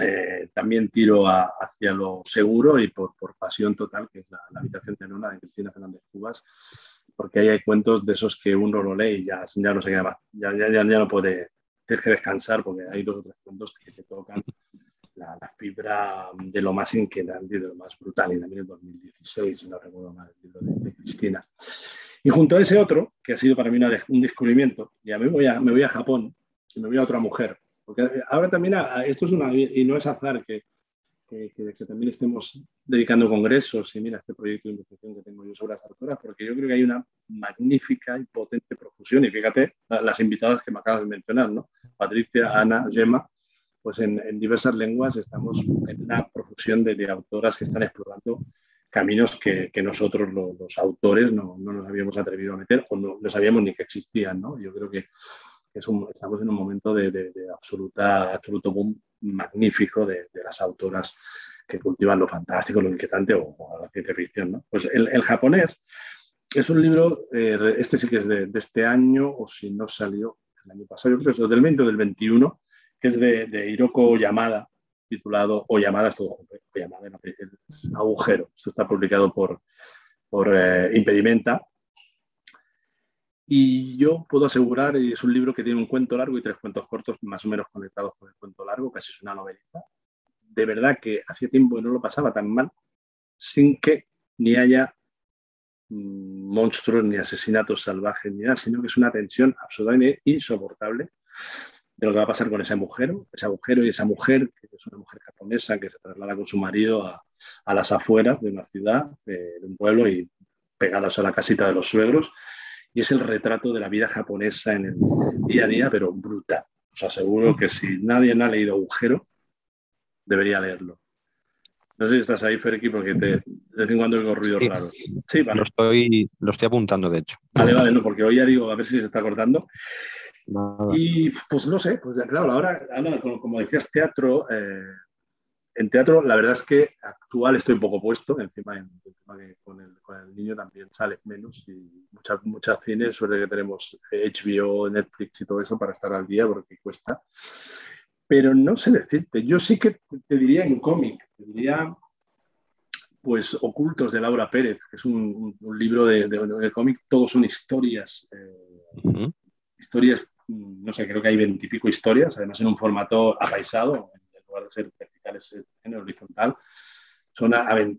eh, también tiro hacia lo seguro y por, pasión total, que es la, habitación de Nona de Cristina Fernández Cubas, porque ahí hay cuentos de esos que uno lo lee y ya, ya no se queda ya, ya, ya, no puede, tienes que descansar porque hay dos o tres cuentos que te tocan la, fibra de lo más inquietante y de lo más brutal, y también en 2016, no recuerdo mal, el libro de, Cristina. Y junto a ese otro, que ha sido para mí un descubrimiento, y a mí me voy a Japón y me voy a otra mujer porque ahora también, esto es una, y no es azar que, que, también estemos dedicando congresos y mira este proyecto de investigación que tengo yo sobre las autoras, porque yo creo que hay una magnífica y potente profusión. Y fíjate las invitadas que me acabas de mencionar, ¿no? Patricia, Ana, Gemma, pues en, diversas lenguas estamos en una profusión de, autoras que están explorando caminos que, nosotros los, autores no, nos habíamos atrevido a meter o no, sabíamos ni que existían. ¿no? Yo creo que estamos en un momento de, absoluta, absoluto boom magnífico de, las autoras que cultivan lo fantástico, lo inquietante o, la ciencia ficción. Pues el, japonés es un libro, eh, este sí que es de, este año, o si no salió el año pasado, yo creo que es del 20 o del 21, que es de, Hiroko Yamada, titulado O Llamadas todo junto, o Yamada, es agujero. Esto está publicado por, por eh, Impedimenta. Y yo puedo asegurar, es un libro que tiene un cuento largo y tres cuentos cortos más o menos conectados con el cuento largo, casi es una novelita. De verdad que hacía tiempo que no lo pasaba tan mal sin que ni haya mm, monstruos, ni asesinatos salvajes, ni nada, sino que es una tensión absolutamente insoportable de lo que va a pasar con ese agujero, ese agujero y esa mujer, que es una mujer japonesa que se traslada con su marido a, las afueras de una ciudad, de, un pueblo y pegadas a la casita de los suegros. Y es el retrato de la vida japonesa en el día a día, pero brutal. Os aseguro que si nadie ha leído Agujero, debería leerlo. No sé si estás ahí, Ferki, porque te, de vez en cuando oigo ruidos raros. Sí, vale. lo, estoy, lo estoy apuntando, de hecho. Vale, vale, no, porque hoy ya digo, a ver si se está cortando. Y pues no sé, pues claro, ahora, como, decías, teatro, eh, en teatro la verdad es que actual estoy un poco puesto, encima, que con, el, niño también sale menos y muchas mucha cine, suerte que tenemos HBO, Netflix y todo eso para estar al día porque cuesta. Pero no sé decirte, yo sí que te diría en cómic, te diría pues Ocultos de Laura Pérez, que es un, libro de, cómic, todos son historias, eh, historias Mm, no sé, creo que hay veintipico historias, además en un formato apaisado, lugar de ser verticales en horizontal. Son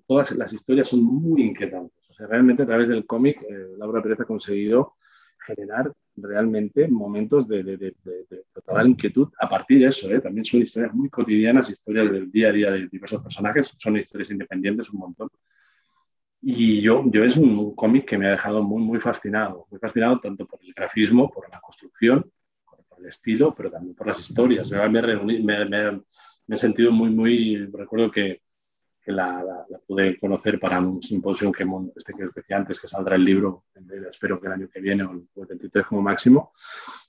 todas las historias son muy inquietantes. O sea, realmente a través del cómic, eh, Laura Pérez ha conseguido generar realmente momentos de, total inquietud a partir de eso. ¿eh? También son historias muy cotidianas, historias del día a día de diversos personajes, son historias independientes un montón. Y yo, yo es un cómic que me ha dejado muy, muy fascinado, muy fascinado tanto por el grafismo, por la construcción, el estilo, pero también por las historias. Me, he sentido muy, muy, recuerdo que, la, pude conocer para un simposio que, este que decía antes, que saldrá el libro, espero que el año que viene o el 23 como máximo,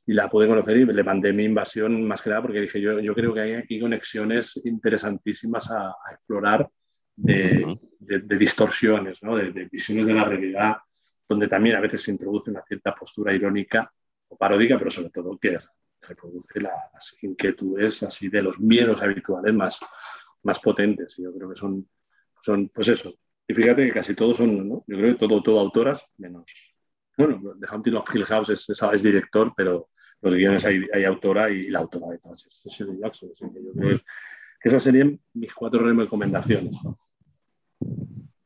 y la pude conocer y le mandé mi invasión más que nada porque dije, yo, yo creo que hay aquí conexiones interesantísimas a, explorar de, distorsiones, ¿no? de, de visiones de la realidad, donde también a veces se introduce una cierta postura irónica o paródica, pero sobre todo que reproduce las inquietudes así de los miedos habituales más, más potentes. Yo creo que son, son, pues eso. Y fíjate que casi todos son, ¿no? Yo creo que todo, todo autoras, menos. Bueno, The Haunting of Hill House es, es, director, pero los guiones hay, hay, autora y la autora de todas es Shirley Jackson. yo creo que, esas serían mis cuatro recomendaciones.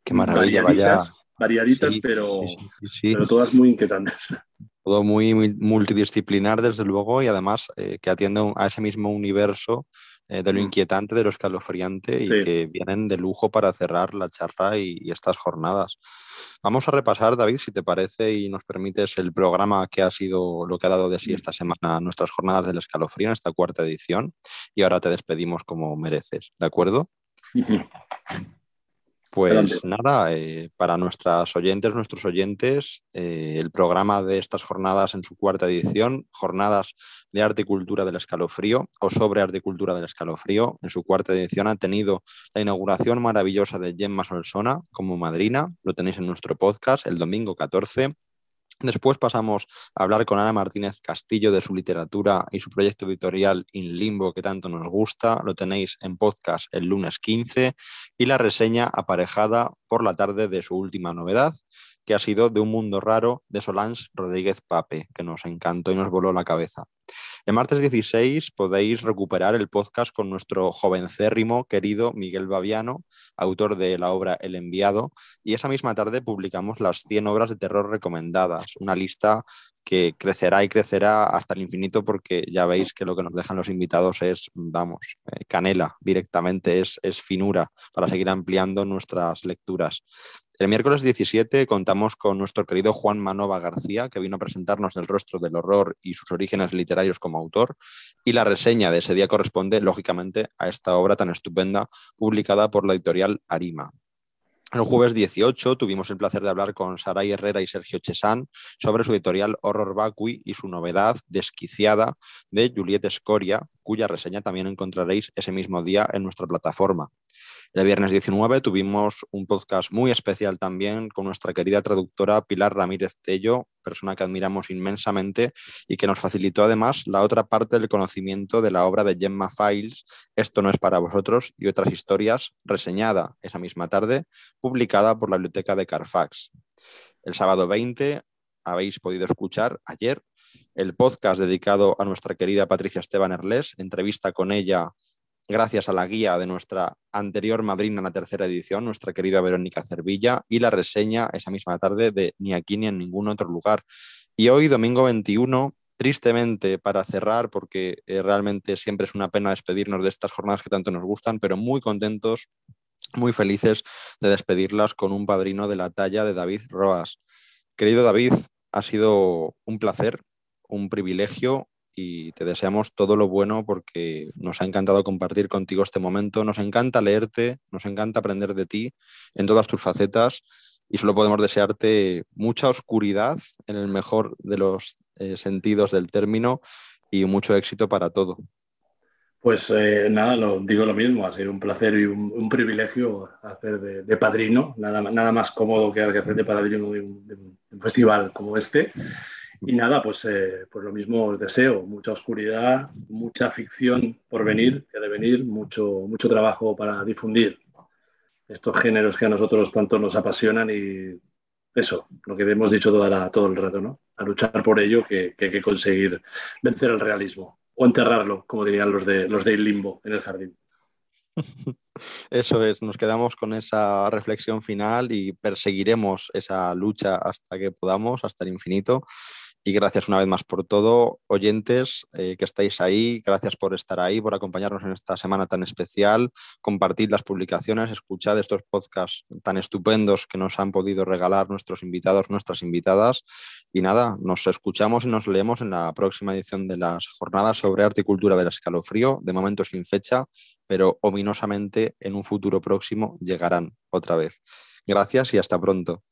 Qué maravilla, variaditas, variaditas pero, pero todas muy inquietantes todo muy, multidisciplinar, desde luego, y además eh, que atiende a ese mismo universo eh, de lo mm. inquietante, de lo escalofriante y que vienen de lujo para cerrar la charla y, estas jornadas. Vamos a repasar, David, si te parece y nos permites el programa que ha sido lo que ha dado de sí mm. esta semana nuestras jornadas del escalofrío en esta cuarta edición y ahora te despedimos como mereces, ¿de acuerdo? Pues nada, eh, para nuestras oyentes, nuestros oyentes, eh, el programa de estas jornadas en su cuarta edición, jornadas de arte y cultura del escalofrío o sobre arte y cultura del escalofrío, en su cuarta edición ha tenido la inauguración maravillosa de Gemma Solsona como madrina, lo tenéis en nuestro podcast el domingo 14 Después pasamos a hablar con Ana Martínez Castillo de su literatura y su proyecto editorial In Limbo que tanto nos gusta. Lo tenéis en podcast el lunes 15 y la reseña aparejada por la tarde de su última novedad, que ha sido De un mundo raro de Solange Rodríguez Pape, que nos encantó y nos voló la cabeza. El martes 16 podéis recuperar el podcast con nuestro jovencérrimo querido Miguel Baviano, autor de la obra El enviado, y esa misma tarde publicamos las 100 obras de terror recomendadas, una lista que crecerá y crecerá hasta el infinito porque ya veis que lo que nos dejan los invitados es, vamos, eh, canela directamente, es, es finura para seguir ampliando nuestras lecturas. El miércoles 17 contamos con nuestro querido Juan Manova García, que vino a presentarnos el rostro del horror y sus orígenes literarios como autor, y la reseña de ese día corresponde, lógicamente, a esta obra tan estupenda publicada por la editorial Arima. El jueves 18 tuvimos el placer de hablar con Saray Herrera y Sergio Chesán sobre su editorial Horror Vacui y su novedad Desquiciada de Juliette Escoria, cuya reseña también encontraréis ese mismo día en nuestra plataforma. El viernes 19 tuvimos un podcast muy especial también con nuestra querida traductora Pilar Ramírez Tello, persona que admiramos inmensamente y que nos facilitó además la otra parte del conocimiento de la obra de Gemma Files, Esto no es para vosotros y otras historias, reseñada esa misma tarde, publicada por la Biblioteca de Carfax. El sábado 20 habéis podido escuchar ayer el podcast dedicado a nuestra querida Patricia Esteban Erles, entrevista con ella gracias a la guía de nuestra anterior madrina en la tercera edición, nuestra querida Verónica Cervilla, y la reseña esa misma tarde de Ni aquí ni en ningún otro lugar. Y hoy, domingo 21, tristemente para cerrar, porque eh, realmente siempre es una pena despedirnos de estas jornadas que tanto nos gustan, pero muy contentos, muy felices de despedirlas con un padrino de la talla de David Roas. Querido David, ha sido un placer, un privilegio y te deseamos todo lo bueno porque nos ha encantado compartir contigo este momento, nos encanta leerte, nos encanta aprender de ti en todas tus facetas y solo podemos desearte mucha oscuridad en el mejor de los eh, sentidos del término y mucho éxito para todo. Pues eh, nada, lo, digo lo mismo, ha sido un placer y un, privilegio hacer de, padrino, nada, nada, más cómodo que hacer de padrino de un festival como este. Y nada, pues, eh, pues lo mismo os deseo, mucha oscuridad, mucha ficción por venir, que de venir, mucho, mucho trabajo para difundir estos géneros que a nosotros tanto nos apasionan y eso, lo que hemos dicho toda todo el rato, ¿no? A luchar por ello que, hay que conseguir vencer el realismo o enterrarlo, como dirían los de, los de Limbo en el jardín. Eso es, nos quedamos con esa reflexión final y perseguiremos esa lucha hasta que podamos, hasta el infinito. Y gracias una vez más por todo, oyentes eh, que estáis ahí, gracias por estar ahí, por acompañarnos en esta semana tan especial. Compartid las publicaciones, escuchad estos podcasts tan estupendos que nos han podido regalar nuestros invitados, nuestras invitadas. Y nada, nos escuchamos y nos leemos en la próxima edición de las jornadas sobre arte y cultura del escalofrío, de momento sin fecha, pero ominosamente en un futuro próximo llegarán otra vez. Gracias y hasta pronto.